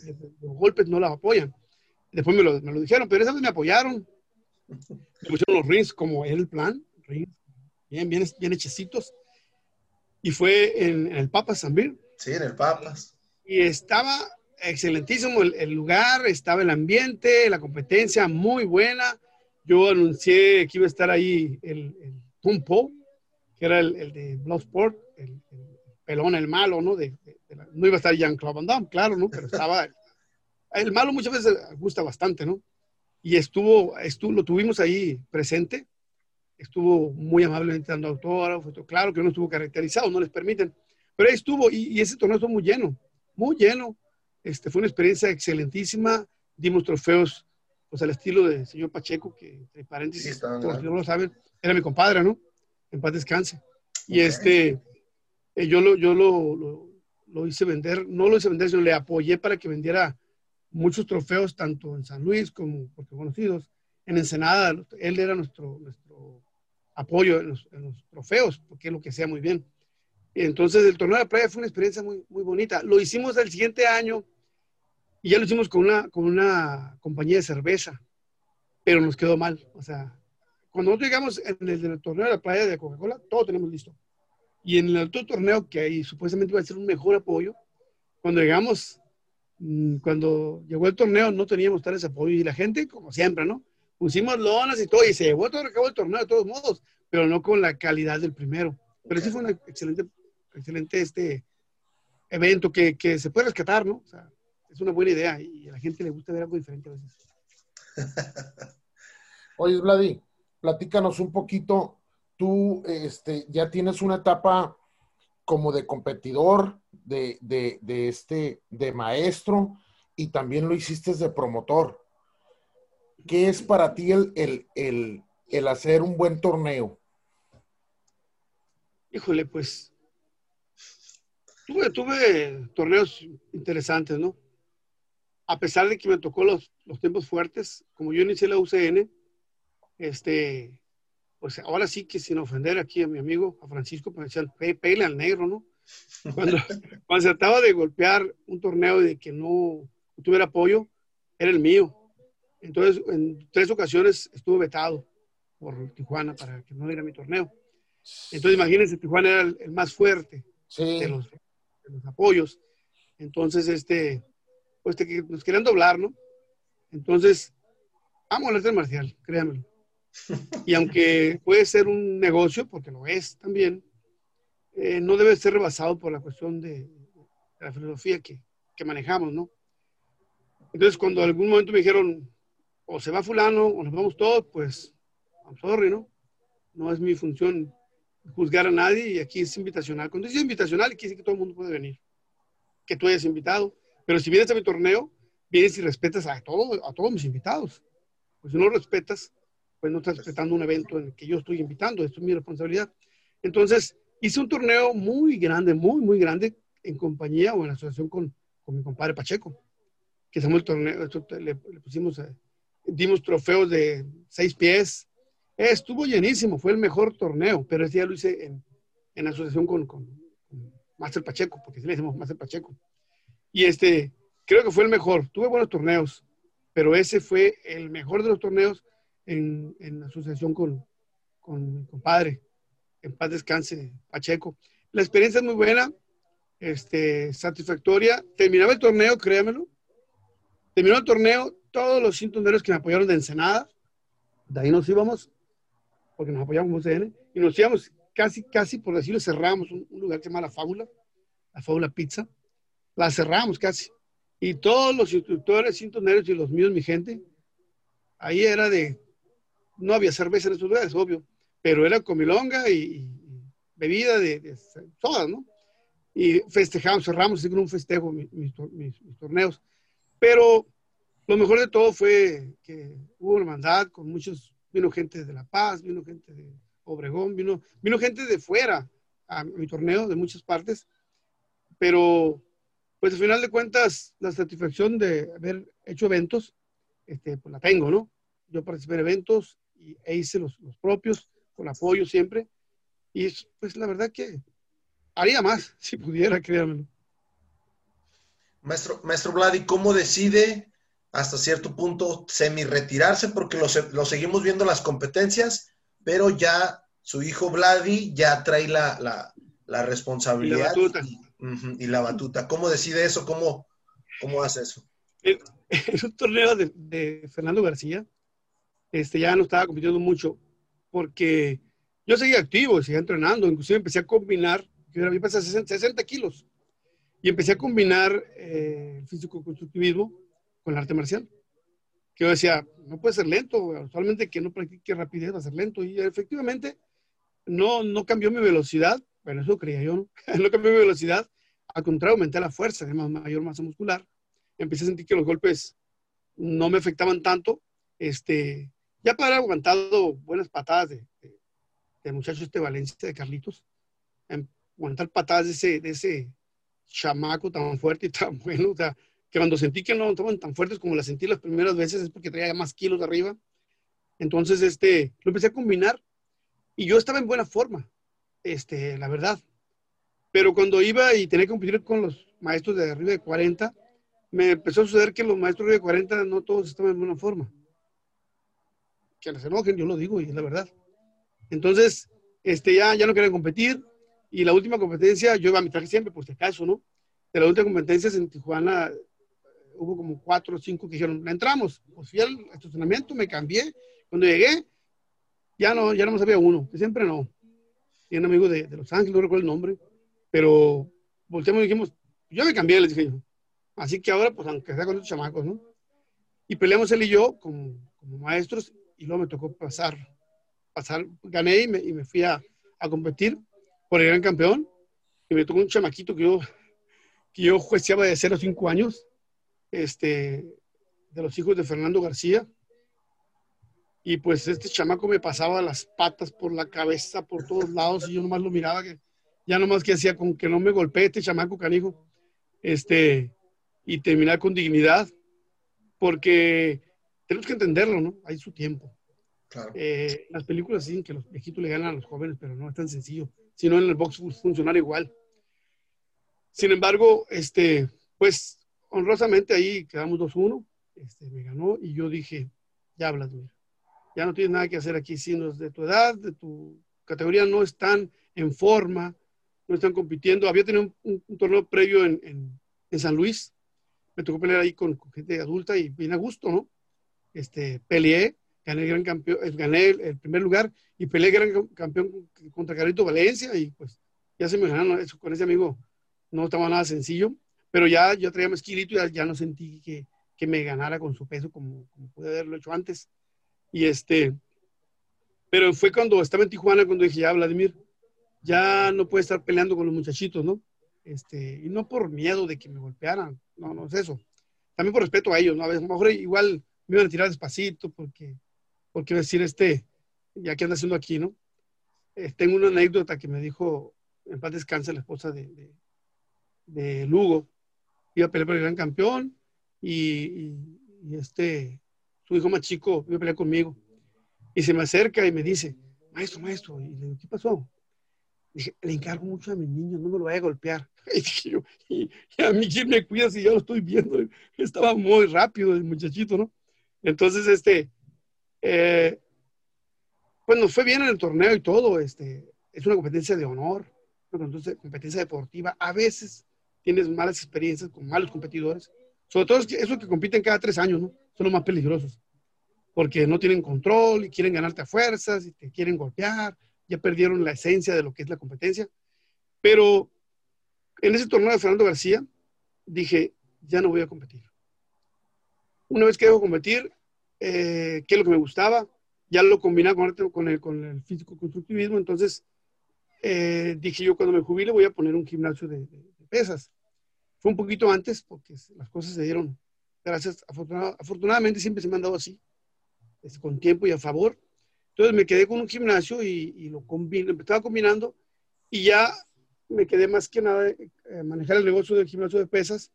golpes no las apoyan. Después me lo, me lo dijeron, pero esa vez me apoyaron. Me pusieron los rings como el plan, rings, bien, bien, bien hechecitos. Y fue en, el Papas también. Sí, en el Papas. Y estaba excelentísimo el, lugar, estaba el ambiente, la competencia muy buena. Yo anuncié que iba a estar ahí el, el Pumpo, que era el, de Bloodsport, el, el, pelón, el malo, ¿no? De, no iba a estar Jean-Claude Van Damme, claro, ¿no? Pero estaba... el malo muchas veces gusta bastante, ¿no? Y estuvo, estuvo, lo tuvimos ahí presente, estuvo muy amablemente dando autógrafos, claro que no estuvo caracterizado, no les permiten, pero ahí estuvo y, y ese torneo estuvo muy lleno, muy lleno. Este, fue una experiencia excelentísima. Dimos trofeos pues, al estilo del señor Pacheco, que entre paréntesis, sí, no lo saben, era mi compadre, ¿no? En paz descanse. Y este, eh, yo, lo, yo lo, lo, hice vender, no lo hice vender, sino le apoyé para que vendiera muchos trofeos, tanto en San Luis como porque conocidos. En Ensenada, él era nuestro, nuestro apoyo en los, en los trofeos, porque es lo que sea muy bien. Entonces, el torneo de playa fue una experiencia muy, muy bonita. Lo hicimos el siguiente año y ya lo hicimos con una, con una compañía de cerveza, pero nos quedó mal. O sea, cuando nosotros llegamos en el, torneo de la playa de Coca-Cola, todo tenemos listo. Y en el otro torneo, que ahí supuestamente iba a ser un mejor apoyo, cuando llegamos, mm, cuando llegó el torneo, no teníamos tal ese apoyo. Y la gente, como siempre, ¿no? Pusimos lonas y todo, y se llevó todo, acabó el torneo de todos modos, pero no con la calidad del primero. Pero sí fue una excelente excelente este evento que, que, se puede rescatar, ¿no? O sea, es una buena idea y a la gente le gusta ver algo diferente a veces. Oye, Vladi, platícanos un poquito. Tú este, ya tienes una etapa como de competidor, de, de, de, este, de maestro, y también lo hiciste de promotor. ¿Qué es para ti el, el, el, el hacer un buen torneo? Híjole, pues Tuve, torneos interesantes, ¿no? A pesar de que me tocó los, los tiempos fuertes, como yo inicié la UCN, este, pues ahora sí que sin ofender aquí a mi amigo, a Francisco, pues decían, pele al negro, ¿no? Cuando, cuando se trataba de golpear un torneo y de que no tuviera apoyo, era el mío. Entonces, en tres ocasiones estuvo vetado por Tijuana para que no diera mi torneo. Entonces, imagínense, Tijuana era el, más fuerte de, los, apoyos. Entonces, este, pues nos querían doblar, ¿no? Entonces, amo el arte marcial, créanmelo. Y aunque puede ser un negocio, porque lo es también, eh, no debe ser rebasado por la cuestión de, la filosofía que, que, manejamos, ¿no? Entonces, cuando en algún momento me dijeron, o se va fulano, o nos vamos todos, pues, I'm sorry, ¿no? No es mi función juzgar a nadie y aquí es invitacional. Cuando dice invitacional, quiere decir que todo el mundo puede venir, que tú hayas invitado. Pero si vienes a mi torneo, vienes y respetas a, todo, a todos mis invitados. Pues si no respetas, pues no estás respetando un evento en el que yo estoy invitando, esto es mi responsabilidad. Entonces, hice un torneo muy grande, muy, muy grande, en compañía o en asociación con, con mi compadre Pacheco, que hicimos el torneo, le, le pusimos, eh, dimos trofeos de seis pies, Estuvo llenísimo, fue el mejor torneo, pero ese día lo hice en, en asociación con, con, Master Pacheco, porque sí le decimos Master Pacheco. Y este, creo que fue el mejor. Tuve buenos torneos, pero ese fue el mejor de los torneos en, en asociación con, con mi compadre. En paz descanse, Pacheco. La experiencia es muy buena, este, satisfactoria. Terminaba el torneo, créamelo. Terminó el torneo, todos los cintureros que me apoyaron de Ensenada, de ahí nos íbamos porque nos apoyamos CN, y nos íbamos casi, casi, por decirlo, cerramos un, lugar que se llama La Fábula, La Fábula Pizza, la cerramos casi. Y todos los instructores, sintoneros y los míos, mi gente, ahí era de, no había cerveza en esos lugares, obvio, pero era comilonga y, bebida de, de, sodas, ¿no? Y festejamos, cerramos con un festejo mis, mis, mis, torneos. Pero lo mejor de todo fue que hubo hermandad con muchos vino gente de La Paz, vino gente de Obregón, vino, vino gente de fuera a mi torneo, de muchas partes, pero pues al final de cuentas la satisfacción de haber hecho eventos, este, pues la tengo, ¿no? Yo participé en eventos y, e hice los, los propios, con apoyo siempre, y pues la verdad que haría más, si pudiera, créanmelo. Maestro, maestro Vladi, ¿cómo decide hasta cierto punto semi-retirarse porque lo, lo, seguimos viendo las competencias, pero ya su hijo Vladi ya trae la, la, la responsabilidad y la, Y, la batuta. ¿Cómo decide eso? ¿Cómo, cómo hace eso? Es un torneo de, de, Fernando García. Este, ya no estaba compitiendo mucho porque yo seguía activo, seguía entrenando, inclusive empecé a combinar, yo pesaba 60, 60 kilos, y empecé a combinar eh, el físico-constructivismo con el arte marcial. Que yo decía, no puede ser lento, solamente que no practique rapidez va a ser lento. Y efectivamente, no, no cambió mi velocidad, bueno, eso creía yo, ¿no? cambió mi velocidad, al contrario, aumenté la fuerza, de mayor masa muscular. Empecé a sentir que los golpes no me afectaban tanto. Este, ya para haber aguantado buenas patadas de, de, muchacho este Valencia, de Carlitos, em, aguantar patadas de ese, de ese chamaco tan fuerte y tan bueno, o sea, que cuando sentí que no estaban tan fuertes como las sentí las primeras veces es porque traía más kilos de arriba. Entonces, este, lo empecé a combinar y yo estaba en buena forma, este, la verdad. Pero cuando iba y tenía que competir con los maestros de arriba de 40, me empezó a suceder que los maestros de arriba de 40 no todos estaban en buena forma. Que les enojen, yo lo digo y es la verdad. Entonces, este, ya, ya no quería competir y la última competencia, yo iba a mi traje siempre, por si acaso, ¿no? De la última competencia en Tijuana, hubo como cuatro o cinco que dijeron, entramos. Pues fui al estacionamiento, me cambié. Cuando llegué, ya no, ya no más había uno, que siempre no. Y un amigo de, de, Los Ángeles, no recuerdo el nombre, pero volteamos y dijimos, yo me cambié, les dije yo. Así que ahora, pues aunque sea con estos chamacos, ¿no? Y peleamos él y yo como, como maestros y luego me tocó pasar, pasar, gané y me, y me fui a, a competir por el gran campeón. Y me tocó un chamaquito que yo, que yo jueceaba de 0 a 5 años este, de los hijos de Fernando García. Y pues este chamaco me pasaba las patas por la cabeza, por todos lados, y yo nomás lo miraba, que ya nomás que hacía con que no me golpee este chamaco canijo, este, y terminar con dignidad, porque tenemos que entenderlo, ¿no? Hay su tiempo. Claro. Eh, las películas dicen que los viejitos le ganan a los jóvenes, pero no es tan sencillo. Si no, en el box funcionar igual. Sin embargo, este, pues honrosamente ahí quedamos 2-1, este, me ganó y yo dije, ya Vladimir, ya no tienes nada que hacer aquí, sino de tu edad, de tu categoría, no están en forma, no están compitiendo. Había tenido un, torneo previo en, en, San Luis, me tocó pelear ahí con, gente adulta y bien a gusto, ¿no? Este, peleé, gané el gran campeón, eh, gané el, primer lugar y peleé gran campeón contra Carito Valencia y pues ya se me ganaron eso con ese amigo, no estaba nada sencillo, pero ya yo traía más kilito y ya, no sentí que, que, me ganara con su peso como, como pude haberlo hecho antes. Y este, pero fue cuando estaba en Tijuana cuando dije, ya Vladimir, ya no puede estar peleando con los muchachitos, ¿no? Este, y no por miedo de que me golpearan, no, no es eso. También por respeto a ellos, ¿no? A, veces, lo mejor igual me iban a tirar despacito porque, porque decir, este, ya que anda haciendo aquí, ¿no? Eh, tengo una anécdota que me dijo, en paz descansa, la esposa de, de, Lugo, iba a pelear por el gran campeón y, este, su hijo más chico iba a pelear conmigo. Y se me acerca y me dice, maestro, maestro, y le digo, ¿qué pasó? Dije, le encargo mucho a mi niño, no me lo vaya a golpear. Y dije yo, a mí quién me cuida si yo lo estoy viendo. Estaba muy rápido el muchachito, ¿no? Entonces, este, eh, pues fue bien en el torneo y todo. Este, es una competencia de honor, entonces competencia deportiva. A veces tienes malas experiencias con malos competidores, sobre todo esos que compiten cada tres años, ¿no? Son los más peligrosos, porque no tienen control y quieren ganarte a fuerzas y te quieren golpear ya perdieron la esencia de lo que es la competencia. Pero en ese torneo de Fernando García dije, ya no voy a competir. Una vez que dejo competir, eh, ¿qué es lo que me gustaba? Ya lo combinaba con, con, el, con el físico-constructivismo, entonces eh, dije yo, cuando me jubile voy a poner un gimnasio de, pesas. Fue un poquito antes porque las cosas se dieron, gracias, afortunadamente siempre se me han dado así, con tiempo y a favor. Entonces me quedé con un gimnasio y, lo combino, estaba combinando y ya me quedé más que nada eh, manejar el negocio del gimnasio de pesas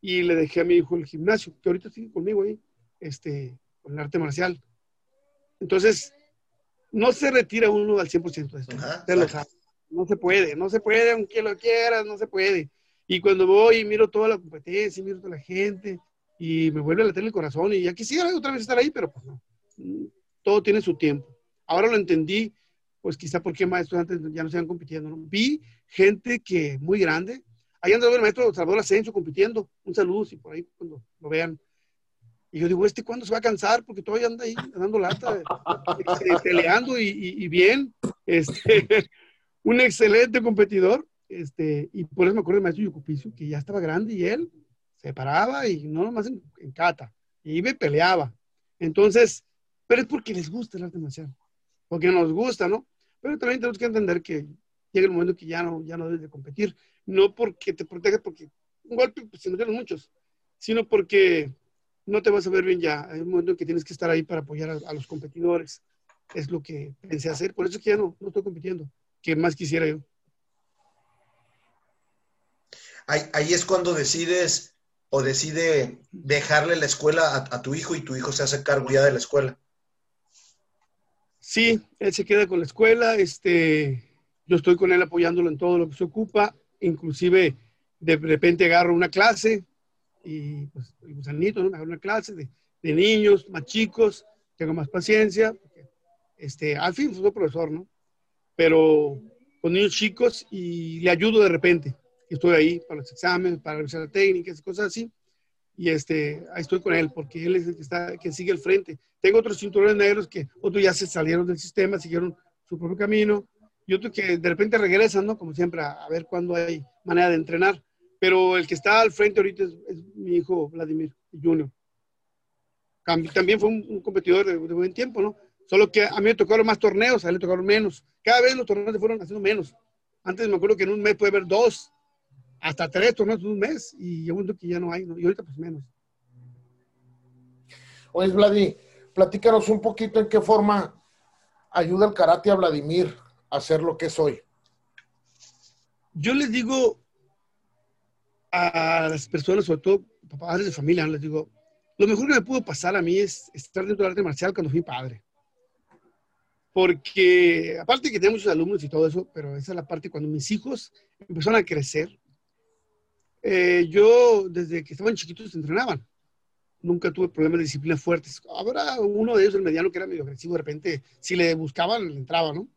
y le dejé a mi hijo el gimnasio, que ahorita sigue conmigo ahí, este, con el arte marcial. Entonces, no se retira uno al 100% de esto. No se puede, no se puede, aunque lo quieras, no se puede. Y cuando voy y miro toda la competencia, miro toda la gente, y me vuelve a latir el corazón, y ya quisiera otra vez estar ahí, pero pues no. Todo tiene su tiempo. Ahora lo entendí, pues quizá porque maestros antes ya no estaban compitiendo. ¿no? Vi gente que muy grande. Ahí andaba el maestro Salvador Asensio compitiendo. Un saludo, si por ahí cuando lo vean. Y yo digo, ¿este cuándo se va a cansar? Porque todavía anda ahí dando lata, este, peleando y, bien. Este, un excelente competidor. Este, y por eso me acuerdo del maestro Yucupicio, que ya estaba grande y él se paraba y no nomás en, en cata. Y me peleaba. Entonces, pero es porque les gusta el arte marcial porque nos gusta, ¿no? Pero también tenemos que entender que llega el momento que ya no, ya no debes de competir, no porque te proteges, porque un golpe, pues si no tienes muchos, sino porque no te vas a ver bien ya. Hay un momento en que tienes que estar ahí para apoyar a, los competidores. Es lo que pensé hacer, por eso es que ya no, no estoy compitiendo, que más quisiera yo. Ahí, ahí es cuando decides o decide dejarle la escuela a, a tu hijo y tu hijo se hace cargo ya de la escuela. Sí, él se queda con la escuela, este, yo estoy con él apoyándolo en todo lo que se ocupa, inclusive de repente agarro una clase y pues el gusanito, ¿no? agarro una clase de, niños más chicos, tengo más paciencia, este, al fin soy profesor, ¿no? Pero con niños chicos y le ayudo de repente. Estoy ahí para los exámenes, para revisar la técnica, cosas así y este, ahí estoy con él, porque él es el que, está, que sigue el frente. Tengo otros cinturones negros que otros ya se salieron del sistema, siguieron su propio camino, y otros que de repente regresan, ¿no? Como siempre, a, ver cuándo hay manera de entrenar. Pero el que está al frente ahorita es, mi hijo Vladimir Junior. También fue un, competidor de, buen tiempo, ¿no? Solo que a mí me tocaron más torneos, a él le tocaron menos. Cada vez los torneos se fueron haciendo menos. Antes me acuerdo que en un mes puede haber dos, hasta tres torneos en un mes y yo que ya no hay, y ahorita pues menos. Oye, Vladi, platícanos un poquito en qué forma ayuda el karate a Vladimir a ser lo que es hoy. Yo les digo a las personas, sobre todo padres de familia, les digo, lo mejor que me pudo pasar a mí es estar dentro del arte marcial cuando fui padre. Porque, aparte que tengo muchos alumnos y todo eso, pero esa es la parte cuando mis hijos empezaron a crecer, Eh, yo, desde que estaban chiquitos, entrenaban. Nunca tuve problemas de disciplina fuertes. Habrá uno de ellos, el mediano, que era medio agresivo. De repente, si le buscaban, le entraba, ¿no?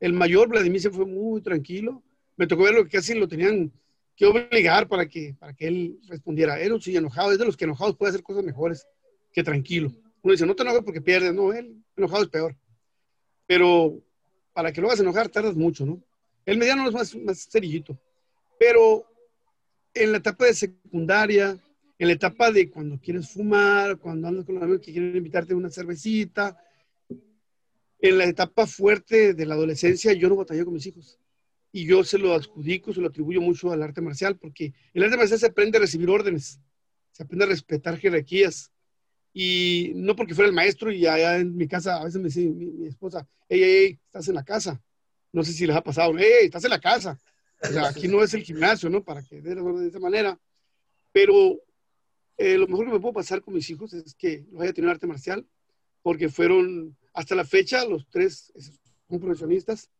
El mayor, Vladimir, se fue muy tranquilo. Me tocó verlo que casi lo tenían que obligar para que, para que él respondiera. Era un sí enojado. Es de los que enojados puede hacer cosas mejores que tranquilo. Uno dice, no te enojes porque pierdes. No, él enojado es peor. Pero para que lo hagas enojar tardas mucho, ¿no? El mediano es más, más cerillito. Pero en la etapa de secundaria, en la etapa de cuando quieres fumar, cuando andas con los amigos que quieren invitarte una cervecita, en la etapa fuerte de la adolescencia, yo no batallé con mis hijos. Y yo se lo adjudico, se lo atribuyo mucho al arte marcial, porque el arte marcial se aprende a recibir órdenes, se aprende a respetar jerarquías. Y no porque fuera el maestro y allá en mi casa, a veces me dice mi, esposa, hey, hey, hey, estás en la casa. No sé si les ha pasado, hey, estás en la casa. O sea, aquí no es el gimnasio, ¿no? Para que dé de esa manera. Pero eh, lo mejor que me puedo pasar con mis hijos es que los haya tenido arte marcial, porque fueron, hasta la fecha, los tres son profesionistas.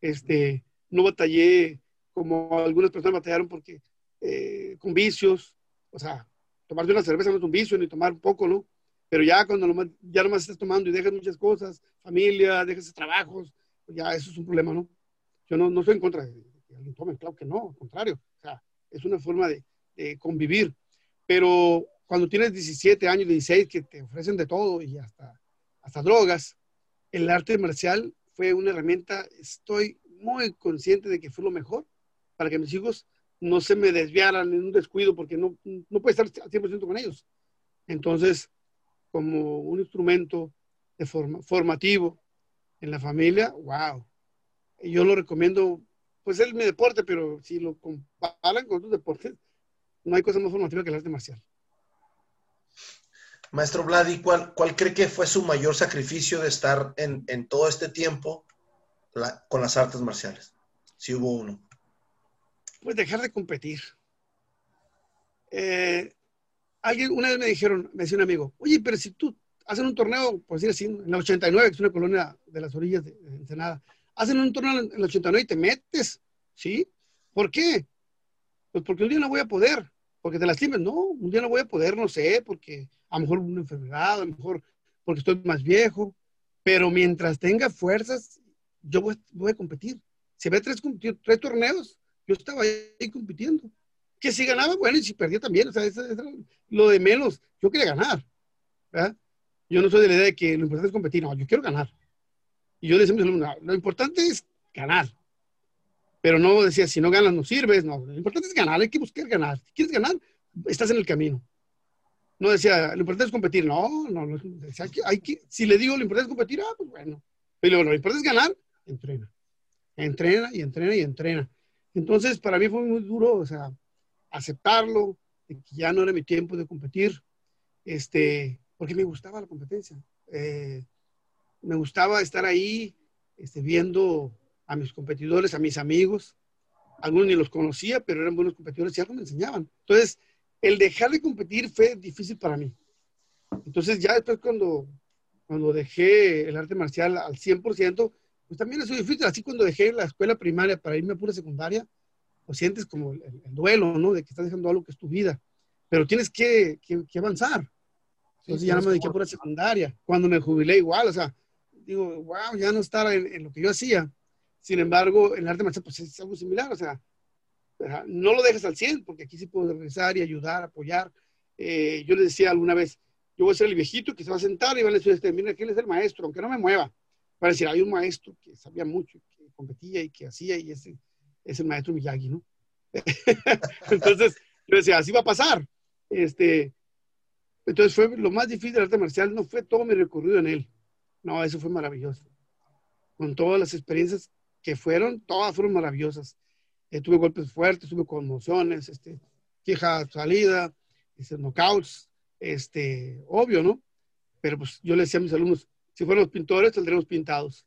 Este, no batallé como algunas personas batallaron porque eh, con vicios, o sea, tomarte una cerveza no es un vicio, ni tomar un poco, ¿no? Pero ya cuando ya nomás estás tomando y dejas muchas cosas, familia, dejas trabajos, ya eso es un problema, ¿no? Yo no, no estoy en contra de alguien tome, claro que no, al contrario, o sea, es una forma de, de convivir. Pero cuando tienes 17 años, 16, que te ofrecen de todo y hasta, hasta drogas, el arte marcial fue una herramienta, estoy muy consciente de que fue lo mejor para que mis hijos no se me desviaran en un descuido porque no, no puedo estar al 100% con ellos. Entonces, como un instrumento de forma, formativo en la familia, wow. Yo lo recomiendo, pues es mi deporte, pero si lo comparan con otros deportes, no hay cosa más formativa que el arte marcial. Maestro Vladi, ¿cuál, ¿cuál cree que fue su mayor sacrificio de estar en, todo este tiempo con las artes marciales? Si hubo uno. Pues dejar de competir. Eh, alguien, una vez me dijeron, me decía un amigo, oye, pero si tú hacen un torneo, por decir así, en la 89, que es una colonia de las orillas de, de Ensenada, hacen un torneo en la 89 y te metes, ¿sí? ¿Por qué? Pues porque un día no voy a poder porque te lastimes. No, un día no voy a poder, no sé, porque a lo mejor una enfermedad, a lo mejor porque estoy más viejo, pero mientras tenga fuerzas, yo voy, a competir. Si había tres, tres torneos, yo estaba ahí compitiendo. Que si ganaba, bueno, y si perdía también, o sea, eso, lo de menos. Yo quería ganar. Yo no soy de la idea de que lo importante es competir, no, yo quiero ganar. Y yo decía, lo importante es ganar pero no decía, si no ganas no sirves, no, lo importante es ganar, hay que buscar ganar. Si quieres ganar, estás en el camino. No decía, lo importante es competir, no, no, no decía, hay que, si le digo, lo importante es competir, ah, pues bueno. Pero lo importante es ganar, entrena. Entrena y entrena y entrena. Entonces, para mí fue muy duro, o sea, aceptarlo, de que ya no era mi tiempo de competir, este, porque me gustaba la competencia. Eh, me gustaba estar ahí, este, viendo a mis competidores, a mis amigos. Algunos ni los conocía, pero eran buenos competidores y algo me enseñaban. Entonces, el dejar de competir fue difícil para mí. Entonces, ya después cuando, cuando dejé el arte marcial al 100%, pues también es difícil. Así cuando dejé la escuela primaria para irme a pura secundaria, pues sientes como el, duelo, ¿no? De que estás dejando algo que es tu vida. Pero tienes que, que, avanzar. Entonces ya no me dediqué a pura secundaria. Cuando me jubilé igual, o sea, digo, wow, ya no estar en lo que yo hacía. Sin embargo, el arte marcial pues es algo similar, o sea, no lo dejes al 100, porque aquí sí puedo regresar y ayudar, apoyar. Eh, yo le decía alguna vez, yo voy a ser el viejito que se va a sentar y va a decir, este, mira, ¿quién es el maestro? Aunque no me mueva. Para decir, hay un maestro que sabía mucho, que competía y que hacía, y ese es el maestro Miyagi, ¿no? entonces, yo decía, así va a pasar. Este, entonces fue lo más difícil del arte marcial, no fue todo mi recorrido en él. No, eso fue maravilloso. Con todas las experiencias que fueron, todas fueron maravillosas. Eh, tuve golpes fuertes, tuve conmociones, este, queja salida, este, knockouts, este, obvio, ¿no? Pero pues yo le decía a mis alumnos, si fuéramos pintores, saldremos pintados.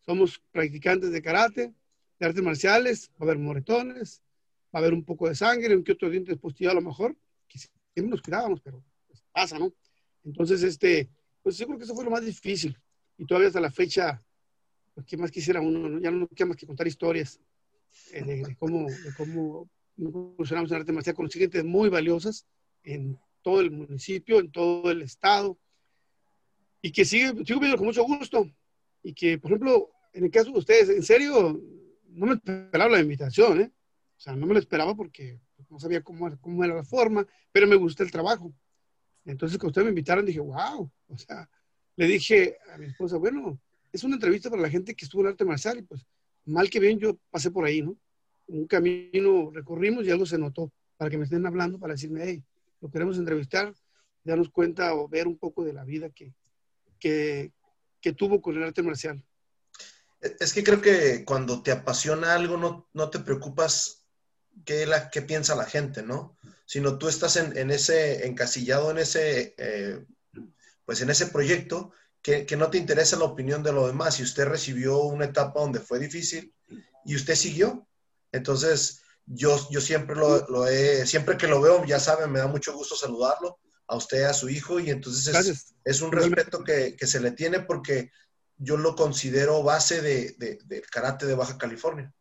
Somos practicantes de karate, de artes marciales, va a haber moretones, va a haber un poco de sangre, un que otro diente postillo a lo mejor, que siempre nos cuidábamos, pero pues, pasa, ¿no? Entonces, este, pues yo creo que eso fue lo más difícil. Y todavía hasta la fecha pues, ¿qué más quisiera uno? Ya no queda más que contar historias eh, de, cómo, incursionamos en arte marcial, conocí gente muy valiosas en todo el municipio, en todo el estado, y que sigue, sigo viendo con mucho gusto. Y que, por ejemplo, en el caso de ustedes, en serio, no me esperaba la invitación, ¿eh? O sea, no me lo esperaba porque no sabía cómo, cómo era la forma, pero me gusta el trabajo. Entonces, cuando ustedes me invitaron, dije, wow, o sea, le dije a mi esposa, bueno, es una entrevista para la gente que estuvo en arte marcial y pues mal que bien yo pasé por ahí, ¿no? Un camino recorrimos y algo se notó para que me estén hablando, para decirme, hey, lo queremos entrevistar, darnos cuenta o ver un poco de la vida que, que, que tuvo con el arte marcial. Es que creo que cuando te apasiona algo no, no te preocupas qué, la, qué piensa la gente, ¿no? Sino tú estás en, en ese, encasillado en ese, eh, pues en ese proyecto que, que, no te interesa la opinión de los demás. Y usted recibió una etapa donde fue difícil y usted siguió. Entonces, yo, yo siempre lo, lo he, siempre que lo veo, ya saben, me da mucho gusto saludarlo a usted, a su hijo, y entonces es, es un respeto que, que, se le tiene porque yo lo considero base de, de, del karate de Baja California.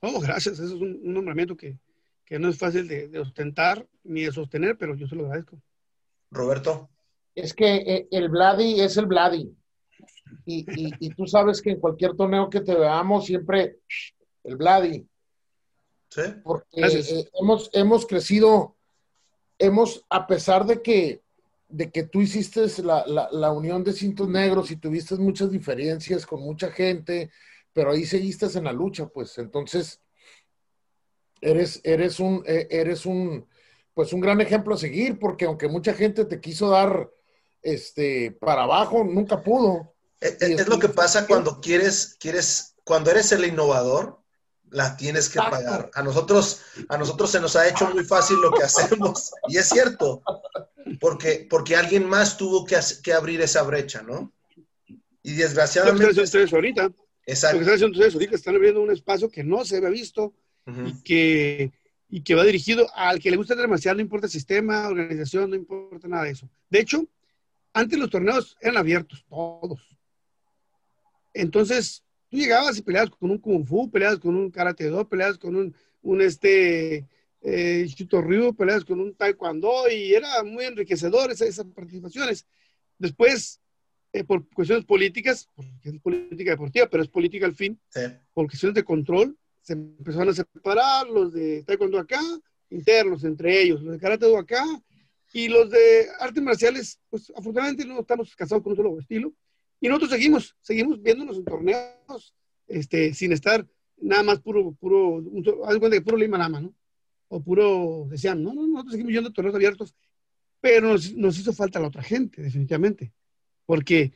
Oh, gracias. Eso es un, un nombramiento que, que, no es fácil de, de, ostentar ni de sostener, pero yo se lo agradezco. Roberto. Es que eh, el Vladi es el Vladi. Y, y, y, tú sabes que en cualquier torneo que te veamos, siempre el Vladi. Sí. Porque eh, hemos, hemos crecido, hemos, a pesar de que de que tú hiciste la, la, la, unión de cintos negros y tuviste muchas diferencias con mucha gente, pero ahí seguiste en la lucha, pues entonces eres, eres un, e, eres un, pues un gran ejemplo a seguir, porque aunque mucha gente te quiso dar este para abajo, nunca pudo. Es, es lo que pasa cuando quieres, quieres, cuando eres el innovador, la tienes que Exacto. pagar. A nosotros, a nosotros se nos ha hecho muy fácil lo que hacemos, y es cierto porque, porque alguien más tuvo que, que abrir esa brecha, ¿no? Y desgraciadamente... Lo que ustedes ahorita. Exacto. Lo que están haciendo ustedes ahorita, están abriendo un espacio que no se había visto uh -huh. y, que, y que va dirigido al que le gusta demasiado, no importa el sistema, organización, no importa nada de eso. De hecho, antes los torneos eran abiertos, todos. Entonces, tú llegabas y peleabas con un Kung Fu, peleabas con un Karate Do, peleabas con un, un este, eh, Ryu, peleas con un taekwondo y era muy enriquecedor esas, esas participaciones. Después, eh, por cuestiones políticas, porque es política deportiva, pero es política al fin, sí. por cuestiones de control, se empezaron a separar los de taekwondo acá, internos entre ellos, los de karate do acá, y los de artes marciales, pues afortunadamente no estamos casados con un estilo, y nosotros seguimos, seguimos viéndonos en torneos, este, sin estar nada más puro, puro, haz cuenta que puro lima más, ¿no? o puro decían, no, no, nosotros seguimos yendo torneos abiertos, pero nos, hizo falta la otra gente, definitivamente, porque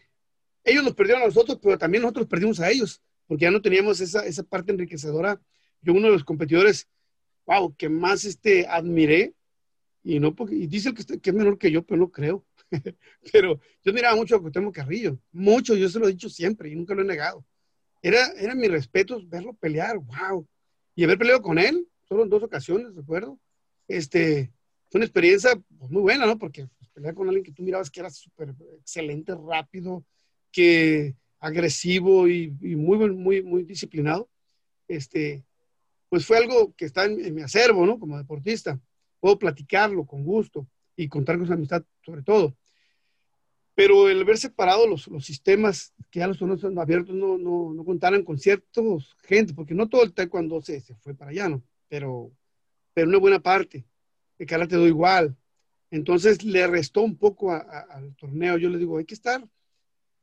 ellos nos perdieron a nosotros, pero también nosotros perdimos a ellos, porque ya no teníamos esa, esa parte enriquecedora. Yo uno de los competidores, wow, que más este, admiré, y no porque, y dice que, que es menor que yo, pero no creo, pero yo miraba mucho a Cuauhtémoc Carrillo, mucho, yo se lo he dicho siempre y nunca lo he negado. Era, era mi respeto verlo pelear, wow, y haber peleado con él, solo en dos ocasiones, recuerdo. Este, fue una experiencia pues, muy buena, ¿no? Porque pues, pelear con alguien que tú mirabas que era súper excelente, rápido, que agresivo y, muy, muy, muy disciplinado, este, pues fue algo que está en, mi acervo, ¿no? Como deportista. Puedo platicarlo con gusto y contar con su amistad sobre todo. Pero el ver separado los, los sistemas, que ya los torneos abiertos no, no, no contaran con ciertos gente, porque no todo el taekwondo se, fue para allá, ¿no? pero, pero una buena parte. El karate do igual. Entonces le restó un poco al torneo. Yo le digo, hay que estar,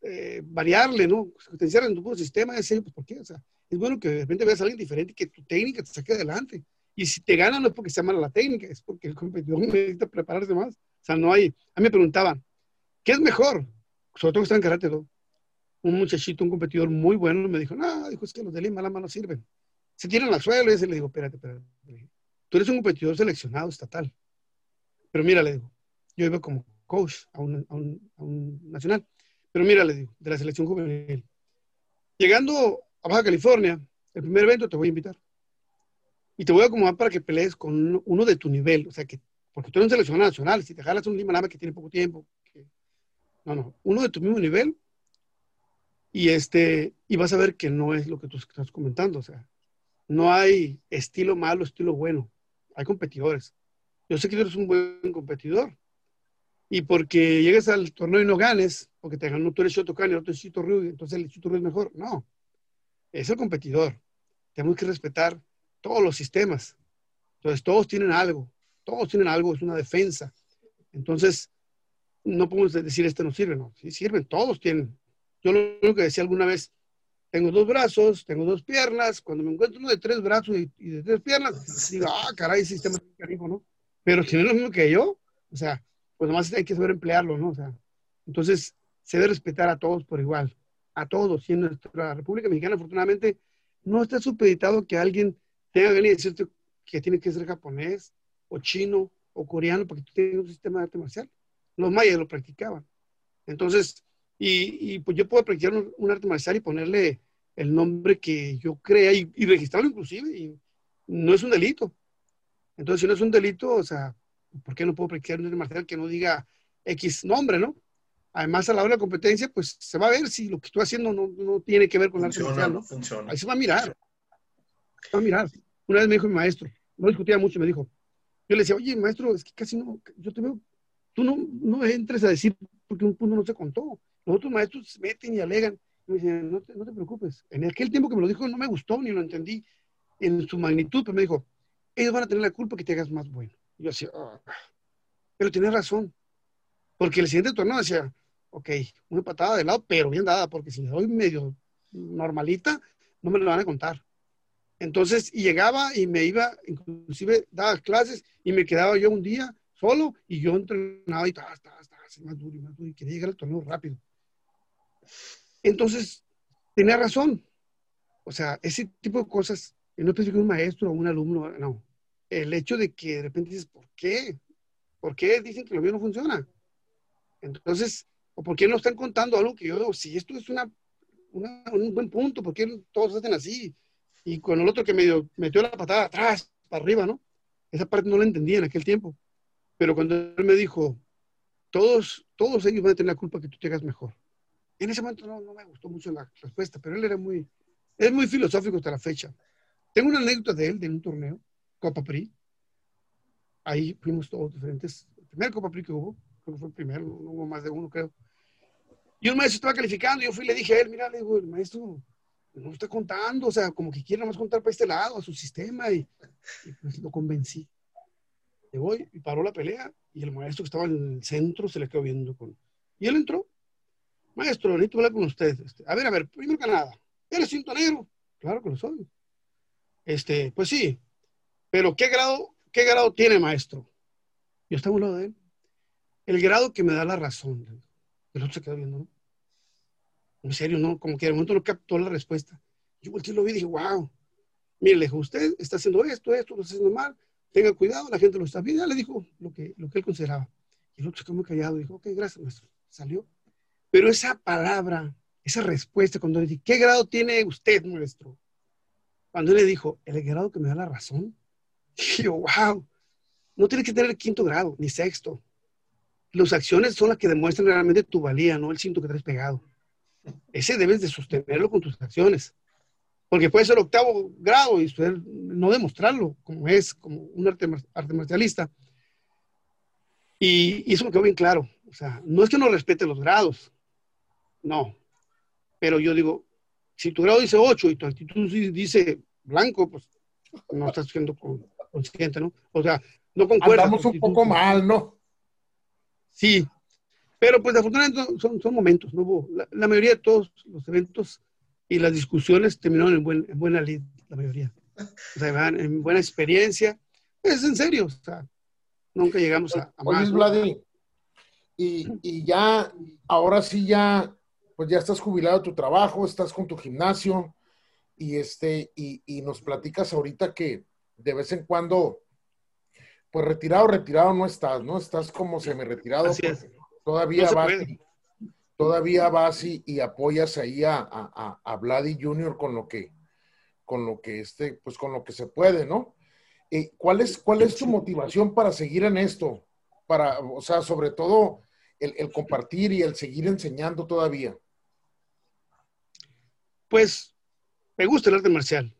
eh, variarle, ¿no? Si te encierras en tu puro sistema, es pues ¿por qué? O sea, es bueno que de repente veas a alguien diferente que tu técnica te saque adelante. Y si te gana no es porque sea mala la técnica, es porque el competidor necesita prepararse más. O sea, no hay... A mí me preguntaban, ¿qué es mejor? Sobre todo que está en karate do. Un muchachito, un competidor muy bueno, me dijo, no, dijo, es que los de Lima no sirven se tiran al suelo y ese le digo, espérate, espérate. Tú eres un competidor seleccionado estatal. Pero mira, le digo, yo iba como coach a un, a un, a un nacional. Pero mira, le digo, de la selección juvenil. Llegando a Baja California, el primer evento te voy a invitar. Y te voy a acomodar para que pelees con uno de tu nivel. O sea, que, porque tú eres un seleccionado nacional. Si te jalas un Lima que tiene poco tiempo. No, no. Uno de tu mismo nivel. Y, este, y vas a ver que no es lo que tú estás comentando. O sea, no hay estilo malo, estilo bueno. Hay competidores. Yo sé que tú eres un buen competidor. Y porque llegues al torneo y no ganes, porque te ganó tú eres Shotokan y el otro es Chito Ryu, entonces el Chito Ryu es mejor. No. Es el competidor. Tenemos que respetar todos los sistemas. Entonces, todos tienen algo. Todos tienen algo. Es una defensa. Entonces, no podemos decir este no sirve. No, sí sirven. Todos tienen. Yo lo que decía alguna vez, tengo dos brazos, tengo dos piernas, cuando me encuentro uno de tres brazos y, de tres piernas, digo, ah, caray, sistema cariño, ¿no? Pero es lo mismo que yo, o sea, pues nomás hay que saber emplearlo, ¿no? O sea, entonces se debe respetar a todos por igual, a todos. Y en nuestra República Mexicana, afortunadamente, no está supeditado que alguien tenga que venir a decirte que tiene que ser japonés o chino o coreano para que tú tengas un sistema de arte marcial. Los mayas lo practicaban. Entonces, y, pues yo puedo practicar un, arte marcial y ponerle el nombre que yo crea y, registrarlo inclusive, y no es un delito. Entonces, si no es un delito, o sea, ¿por qué no puedo practicar un arte marcial que no diga X nombre, no? Además, a la hora de la competencia, pues se va a ver si lo que estoy haciendo no, tiene que ver con el arte marcial, ¿no? Funciona. Ahí se va a mirar. Se va a mirar. Una vez me dijo mi maestro, no discutía mucho, me dijo, yo le decía, oye, maestro, es que casi no, yo te veo, tú no, no entres a decir porque un punto no se contó. Los otros maestros se meten y alegan. Y me dicen, no te, no te preocupes. En aquel tiempo que me lo dijo no me gustó ni lo entendí en su magnitud, pero me dijo, ellos van a tener la culpa que te hagas más bueno. Yo decía, ah". pero tiene razón. Porque el siguiente torneo decía, ok, una patada de lado, pero bien dada, porque si me doy medio normalita, no me lo van a contar. Entonces, llegaba y me iba, inclusive daba clases y me quedaba yo un día solo y yo entrenaba y estaba, estaba, estaba más duro y más duro y quería llegar al torneo rápido. Entonces, tenía razón. O sea, ese tipo de cosas, no es que un maestro o un alumno, no. El hecho de que de repente dices, ¿por qué? ¿Por qué dicen que lo mío no funciona? Entonces, ¿o por qué no están contando algo que yo, si esto es una, un buen punto, ¿por qué todos hacen así? Y con el otro que medio metió la patada atrás, para arriba, ¿no? Esa parte no la entendía en aquel tiempo. Pero cuando él me dijo, todos, todos ellos van a tener la culpa que tú te hagas mejor. En ese momento no, no me gustó mucho la respuesta, pero él era muy, es muy filosófico hasta la fecha. Tengo una anécdota de él, de un torneo, Copa PRI. Ahí fuimos todos diferentes. El primer Copa PRI que hubo, creo que fue el primero, no hubo más de uno, creo. Y un maestro estaba calificando, yo fui y le dije a él, mira, le digo, el maestro no está contando, o sea, como que quiere más contar para este lado, a su sistema, y, y pues lo convencí. Llegó y paró la pelea, y el maestro que estaba en el centro se le quedó viendo con... Y él entró, Maestro, necesito hablar con usted. Este, a ver, a ver, primero que nada, ¿eres cinto negro? Claro que lo soy. Este, pues sí, pero ¿qué grado, qué grado tiene, maestro? Yo estaba a un lado de él. El grado que me da la razón. El otro se quedó viendo, ¿no? En serio, ¿no? Como que de momento no captó la respuesta. Yo volteé lo vi y dije, wow. Mire, le dijo, usted está haciendo esto, esto, lo está haciendo mal. Tenga cuidado, la gente lo está viendo. Ya le dijo lo que, lo que él consideraba. Y el otro se quedó muy callado dijo, ok, gracias, maestro. Salió. Pero esa palabra, esa respuesta, cuando le dije, ¿qué grado tiene usted, maestro? Cuando él le dijo, el grado que me da la razón, dije, wow, no tiene que tener el quinto grado, ni sexto. Las acciones son las que demuestran realmente tu valía, no el cinto que traes pegado. Ese debes de sostenerlo con tus acciones. Porque puede ser octavo grado y no demostrarlo como es, como un arte, arte marcialista. Y, y, eso me quedó bien claro. O sea, no es que no respete los grados, no. Pero yo digo, si tu grado dice 8 y tu actitud dice blanco, pues no estás siendo consciente, ¿no? O sea, no concuerda. Estamos un poco mal, ¿no? Sí, pero pues afortunadamente son, son momentos, ¿no? La, la, mayoría de todos los eventos y las discusiones terminaron en, buen, en buena lid, la mayoría. O sea, en buena experiencia. Es en serio, o sea, nunca llegamos a, a más. y, y ya, ahora sí ya pues ya estás jubilado de tu trabajo, estás con tu gimnasio y, este, y, y nos platicas ahorita que de vez en cuando, pues retirado, retirado no estás, ¿no? Estás como semi-retirado. Todavía vas, todavía vas y, y, apoyas ahí a, a, a Vladi Junior con lo que, con lo que este, pues con lo que se puede, ¿no? Eh, ¿cuál, es, ¿Cuál es tu motivación para seguir en esto? Para, o sea, sobre todo el, el compartir y el seguir enseñando todavía. Pues me gusta el arte marcial.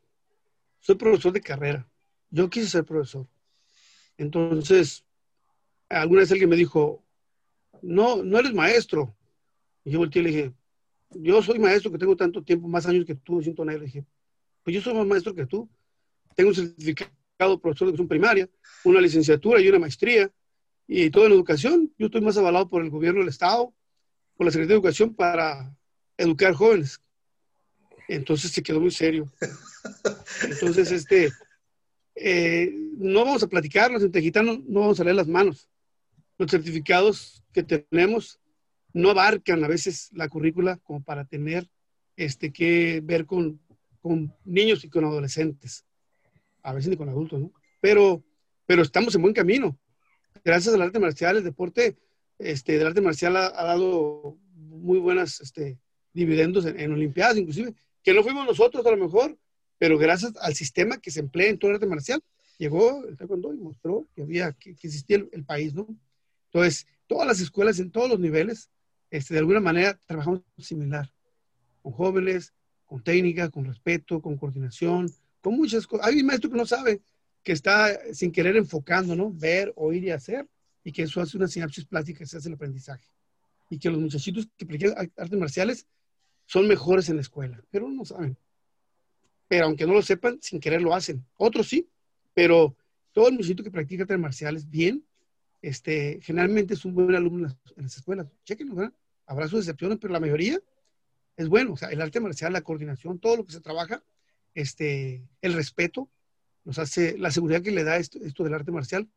soy profesor de carrera. Yo quise ser profesor. Entonces, alguna vez alguien me dijo, no, no eres maestro. Y yo volteé y le dije, yo soy maestro que tengo tanto tiempo, más años que tú, siento Le dije, pues yo soy más maestro que tú. Tengo un certificado de profesor de educación primaria, una licenciatura y una maestría, y todo en educación. Yo estoy más avalado por el gobierno del Estado, por la Secretaría de Educación para educar jóvenes. Entonces se quedó muy serio. Entonces, este, eh, no vamos a platicar, los gitanos no vamos a leer las manos. Los certificados que tenemos no abarcan a veces la currícula como para tener este, que ver con, con niños y con adolescentes. A veces ni con adultos. Pero, pero estamos en buen camino. Gracias al arte marcial, el deporte este, del arte marcial ha, dado muy buenas este, dividendos en, en Olimpiadas, inclusive, que no fuimos nosotros a lo mejor, pero gracias al sistema que se emplea en todo el arte marcial, llegó el taekwondo y mostró que había, que, existía el, país, ¿no? Entonces, todas las escuelas en todos los niveles, este, de alguna manera trabajamos similar, con jóvenes, con técnica, con respeto, con coordinación, con muchas cosas. Hay un maestro que no sabe, que está sin querer enfocando, ¿no? Ver, oír y hacer, y que eso hace una sinapsis plástica, se hace el aprendizaje. Y que los muchachitos que practican artes marciales son mejores en la escuela, pero no saben pero aunque no lo sepan, sin querer lo hacen. Otros sí, pero todo el muchachito que practica artes marciales bien, este, generalmente es un buen alumno en las, escuelas. Chequenlo, ¿verdad? Habrá sus excepciones, pero la mayoría es bueno. O sea, el arte marcial, la coordinación, todo lo que se trabaja, este, el respeto, nos hace, la seguridad que le da esto, esto del arte marcial,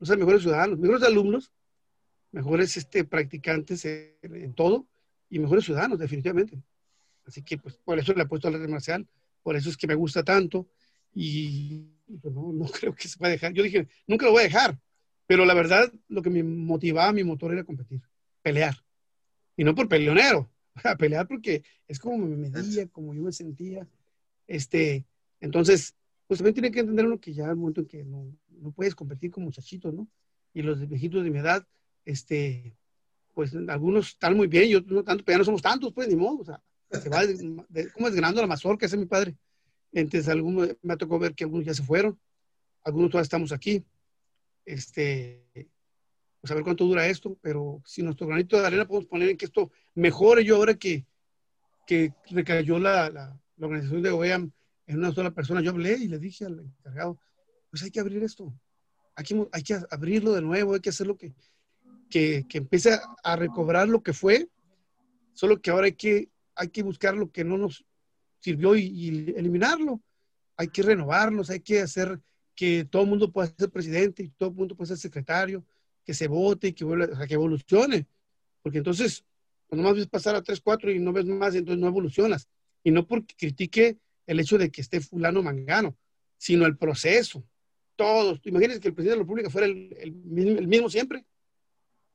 nos hace mejores ciudadanos, mejores alumnos, mejores este, practicantes en, en todo y mejores ciudadanos, definitivamente. Así que, pues, por eso le he puesto al arte marcial por eso es que me gusta tanto y pues, no, no, creo que se pueda dejar. Yo dije, nunca lo voy a dejar, pero la verdad lo que me motivaba, mi motor era competir, pelear. Y no por peleonero, a pelear porque es como me medía, como yo me sentía. Este, entonces, pues también tiene que entender uno que ya el momento en que no, no puedes competir con muchachitos, ¿no? Y los viejitos de mi edad, este, pues algunos están muy bien, yo no tanto, pero ya no somos tantos, pues ni modo, o sea, se va como desgranando la mazorca, ese es mi padre. Entonces, algunos, me tocó ver que algunos ya se fueron, algunos todavía estamos aquí. Este, pues a ver cuánto dura esto, pero si nuestro granito de arena podemos poner en que esto mejore. Yo ahora que, que recayó la, la, la organización de OEAM en una sola persona, yo hablé y le dije al encargado, pues hay que abrir esto, hay que, hay que abrirlo de nuevo, hay que hacer lo que, que, que empiece a recobrar lo que fue, solo que ahora hay que hay que buscar lo que no nos sirvió y, eliminarlo. Hay que renovarlos, hay que hacer que todo el mundo pueda ser presidente y todo el mundo pueda ser secretario, que se vote y que, que evolucione. Porque entonces, cuando más ves pasar a 3, 4 y no ves más, entonces no evolucionas. Y no porque critique el hecho de que esté fulano mangano, sino el proceso. Todos. Imagínense que el presidente de la República fuera el, el, mismo siempre,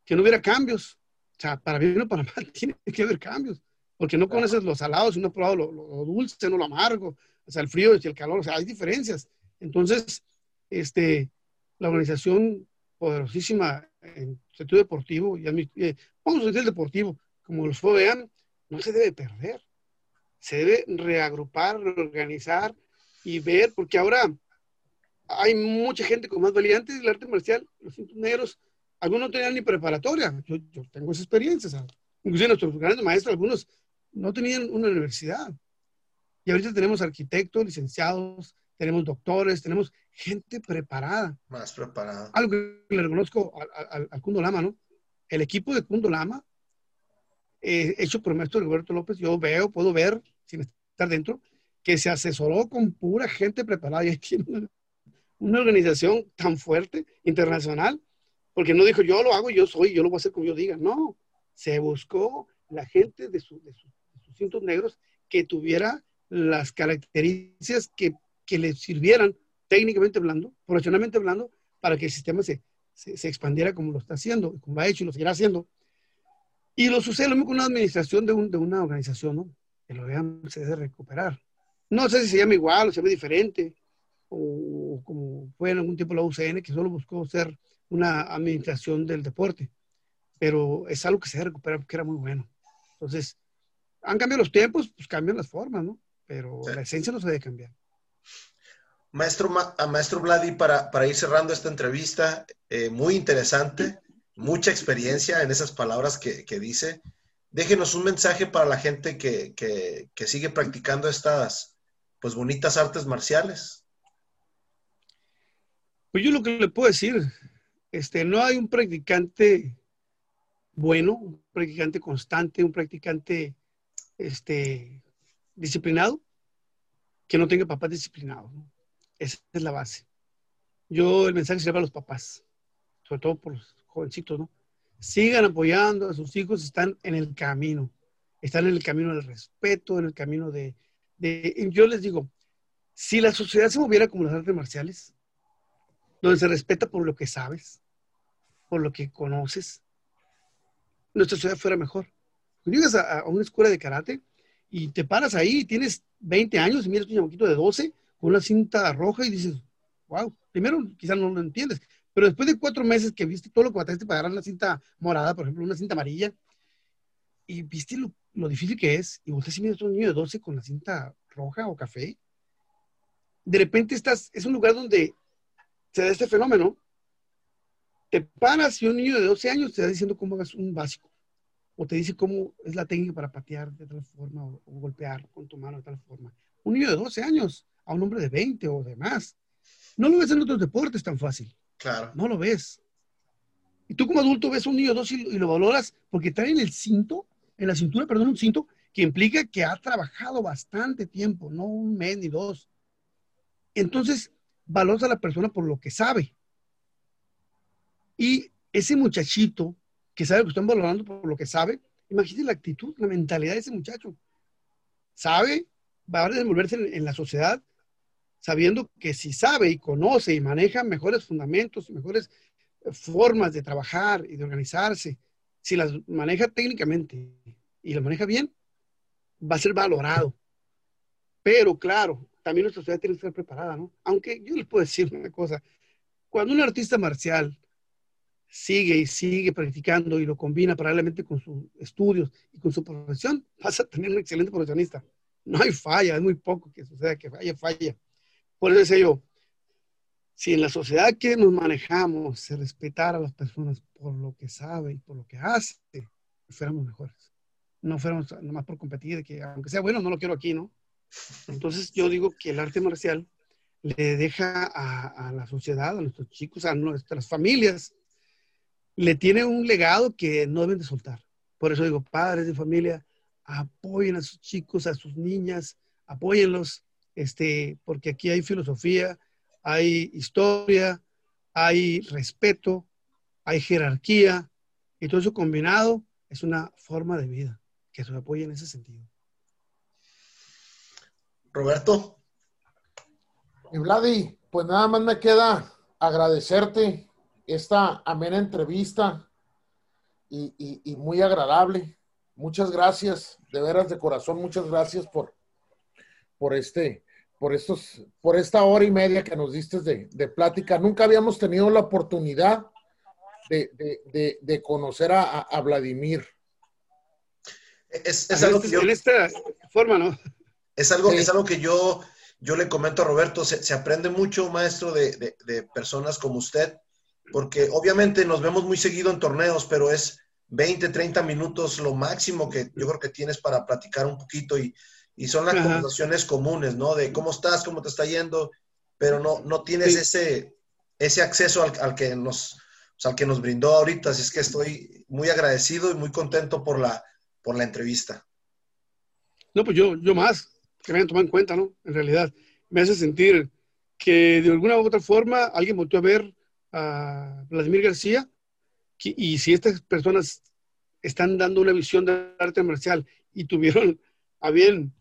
que no hubiera cambios. O sea, para bien o para mal, tiene que haber cambios porque no conoces los salados y no has probado lo, dulce, no lo amargo, o sea, el frío y el calor, o sea, hay diferencias. Entonces, este, la organización poderosísima en sentido deportivo, y eh, vamos a decir deportivo, como los FOBEAN, no se debe perder. Se debe reagrupar, reorganizar y ver, porque ahora hay mucha gente con más valientes del arte marcial, los cintos negros, algunos no tenían ni preparatoria, yo, yo tengo esa experiencia, ¿sabes? inclusive nuestros grandes maestros, algunos no tenían una universidad. Y ahorita tenemos arquitectos, licenciados, tenemos doctores, tenemos gente preparada. Más preparada. Algo que le reconozco al, Kundo Lama, ¿no? El equipo de Kundo Lama, eh, hecho por el maestro Roberto López, yo veo, puedo ver, sin estar dentro, que se asesoró con pura gente preparada y tiene una, una organización tan fuerte, internacional, porque no dijo yo lo hago, yo soy, yo lo voy a hacer como yo diga. No, se buscó la gente de, su, de, su, cintos negros que tuviera las características que, que le sirvieran técnicamente hablando, profesionalmente hablando, para que el sistema se, se, expandiera como lo está haciendo, como ha hecho y lo seguirá haciendo. Y lo sucede lo mismo con una administración de, un, de una organización, ¿no? Que lo vean, se debe recuperar. No sé si se llama igual o se ve diferente, o, como fue en algún tiempo la UCN, que solo buscó ser una administración del deporte. Pero es algo que se debe recuperar porque era muy bueno. Entonces, han cambiado los tiempos, pues cambian las formas, ¿no? Pero la esencia no se debe cambiar. Maestro, maestro Vladi, para, para ir cerrando esta entrevista, eh, muy interesante, mucha experiencia en esas palabras que, dice. Déjenos un mensaje para la gente que, que, sigue practicando estas pues bonitas artes marciales. Pues yo lo que le puedo decir, este, no hay un practicante bueno, un practicante constante, un practicante este, disciplinado, que no tenga papás disciplinados. Esa es la base. Yo el mensaje se a los papás, sobre todo por los jovencitos, ¿no? Sigan apoyando a sus hijos, están en el camino, están en el camino del respeto, en el camino de, de yo les digo, si la sociedad se moviera como las artes marciales, donde se respeta por lo que sabes, por lo que conoces, nuestra sociedad fuera mejor. Cuando llegas a, una escuela de karate y te paras ahí, tienes 20 años y miras un chamaquito de 12 con una cinta roja y dices, wow, primero quizás no lo entiendes, pero después de cuatro meses que viste todo lo que bataste para agarrar una cinta morada, por ejemplo, una cinta amarilla, y viste lo, difícil que es, y volteas y miras a un niño de 12 con la cinta roja o café, de repente estás, es un lugar donde se da este fenómeno, te paras y un niño de 12 años te está diciendo cómo hagas un básico, o te dice cómo es la técnica para patear de tal forma, o, o golpear con tu mano de tal forma. Un niño de 12 años a un hombre de 20 o de más. No lo ves en otros deportes tan fácil. Claro. No lo ves. Y tú como adulto ves a un niño dos y, lo valoras porque trae en el cinto, en la cintura, perdón, un cinto que implica que ha trabajado bastante tiempo, no un mes ni dos. Entonces, valoras a la persona por lo que sabe. Y ese muchachito que sabe que están valorando por lo que sabe, imagínate la actitud, la mentalidad de ese muchacho. Sabe, va a desenvolverse en la sociedad sabiendo que si sabe y conoce y maneja mejores fundamentos, mejores eh, formas de trabajar y de organizarse, si las maneja técnicamente y las maneja bien, va a ser valorado. Pero claro, también nuestra sociedad tiene que estar preparada, ¿no? Aunque yo les puedo decir una cosa, cuando un artista marcial sigue y sigue practicando y lo combina paralelamente con sus estudios y con su profesión, vas a tener un excelente profesionista. No hay falla, es muy poco que suceda que haya falla. Por eso decía yo, si en la sociedad que nos manejamos se respetara a las personas por lo que sabe y por lo que hace, fuéramos mejores. No fuéramos nomás por competir, que aunque sea bueno, no lo quiero aquí, ¿no? Entonces yo digo que el arte marcial le deja a, a la sociedad, a nuestros chicos, a nuestras familias, le tiene un legado que no deben de soltar. Por eso digo, padres de familia, apoyen a sus chicos, a sus niñas, apóyenlos, este, porque aquí hay filosofía, hay historia, hay respeto, hay jerarquía, y todo eso combinado es una forma de vida que se apoya en ese sentido. Roberto. Y Vladi, pues nada más me queda agradecerte esta amena entrevista y, y muy agradable. Muchas gracias, de veras de corazón, muchas gracias por, por este, por, estos, por esta hora y media que nos diste de, plática. Nunca habíamos tenido la oportunidad de, conocer a, Vladimir. Es, algo que yo, en esta forma, ¿no? Es algo, es algo que yo, yo le comento a Roberto, se, aprende mucho, maestro, de, personas como usted, porque obviamente nos vemos muy seguido en torneos, pero es 20, 30 minutos lo máximo que yo creo que tienes para platicar un poquito y, y son las conversaciones comunes, ¿no? De cómo estás, cómo te está yendo, pero no, no tienes ese, ese acceso al, que nos, al que nos brindó ahorita. Así es que estoy muy agradecido y muy contento por la, por la entrevista. No, pues yo, yo más, que me hayan tomado en cuenta, ¿no? En realidad, me hace sentir que de alguna u otra forma alguien volvió a ver a Vladimir García y si estas personas están dando una visión de arte marcial y tuvieron a bien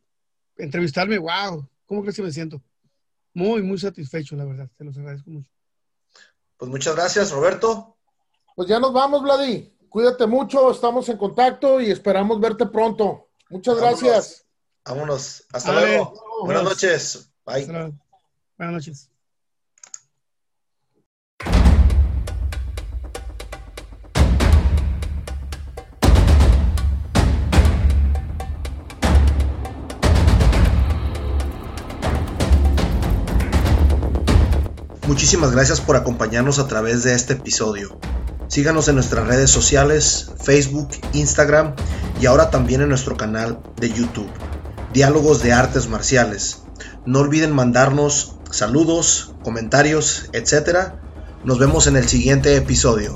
entrevistarme, wow, ¿cómo crees que me siento? Muy, muy satisfecho, la verdad. Te los agradezco mucho. Pues muchas gracias, Roberto. Pues ya nos vamos, Vladi. Cuídate mucho, estamos en contacto y esperamos verte pronto. Muchas gracias. Vámonos. Hasta luego. Buenas noches. Bye. Buenas noches. Muchísimas gracias por acompañarnos a través de este episodio. Síganos en nuestras redes sociales, Facebook, Instagram y ahora también en nuestro canal de YouTube, Diálogos de Artes Marciales. No olviden mandarnos saludos, comentarios, etc. Nos vemos en el siguiente episodio.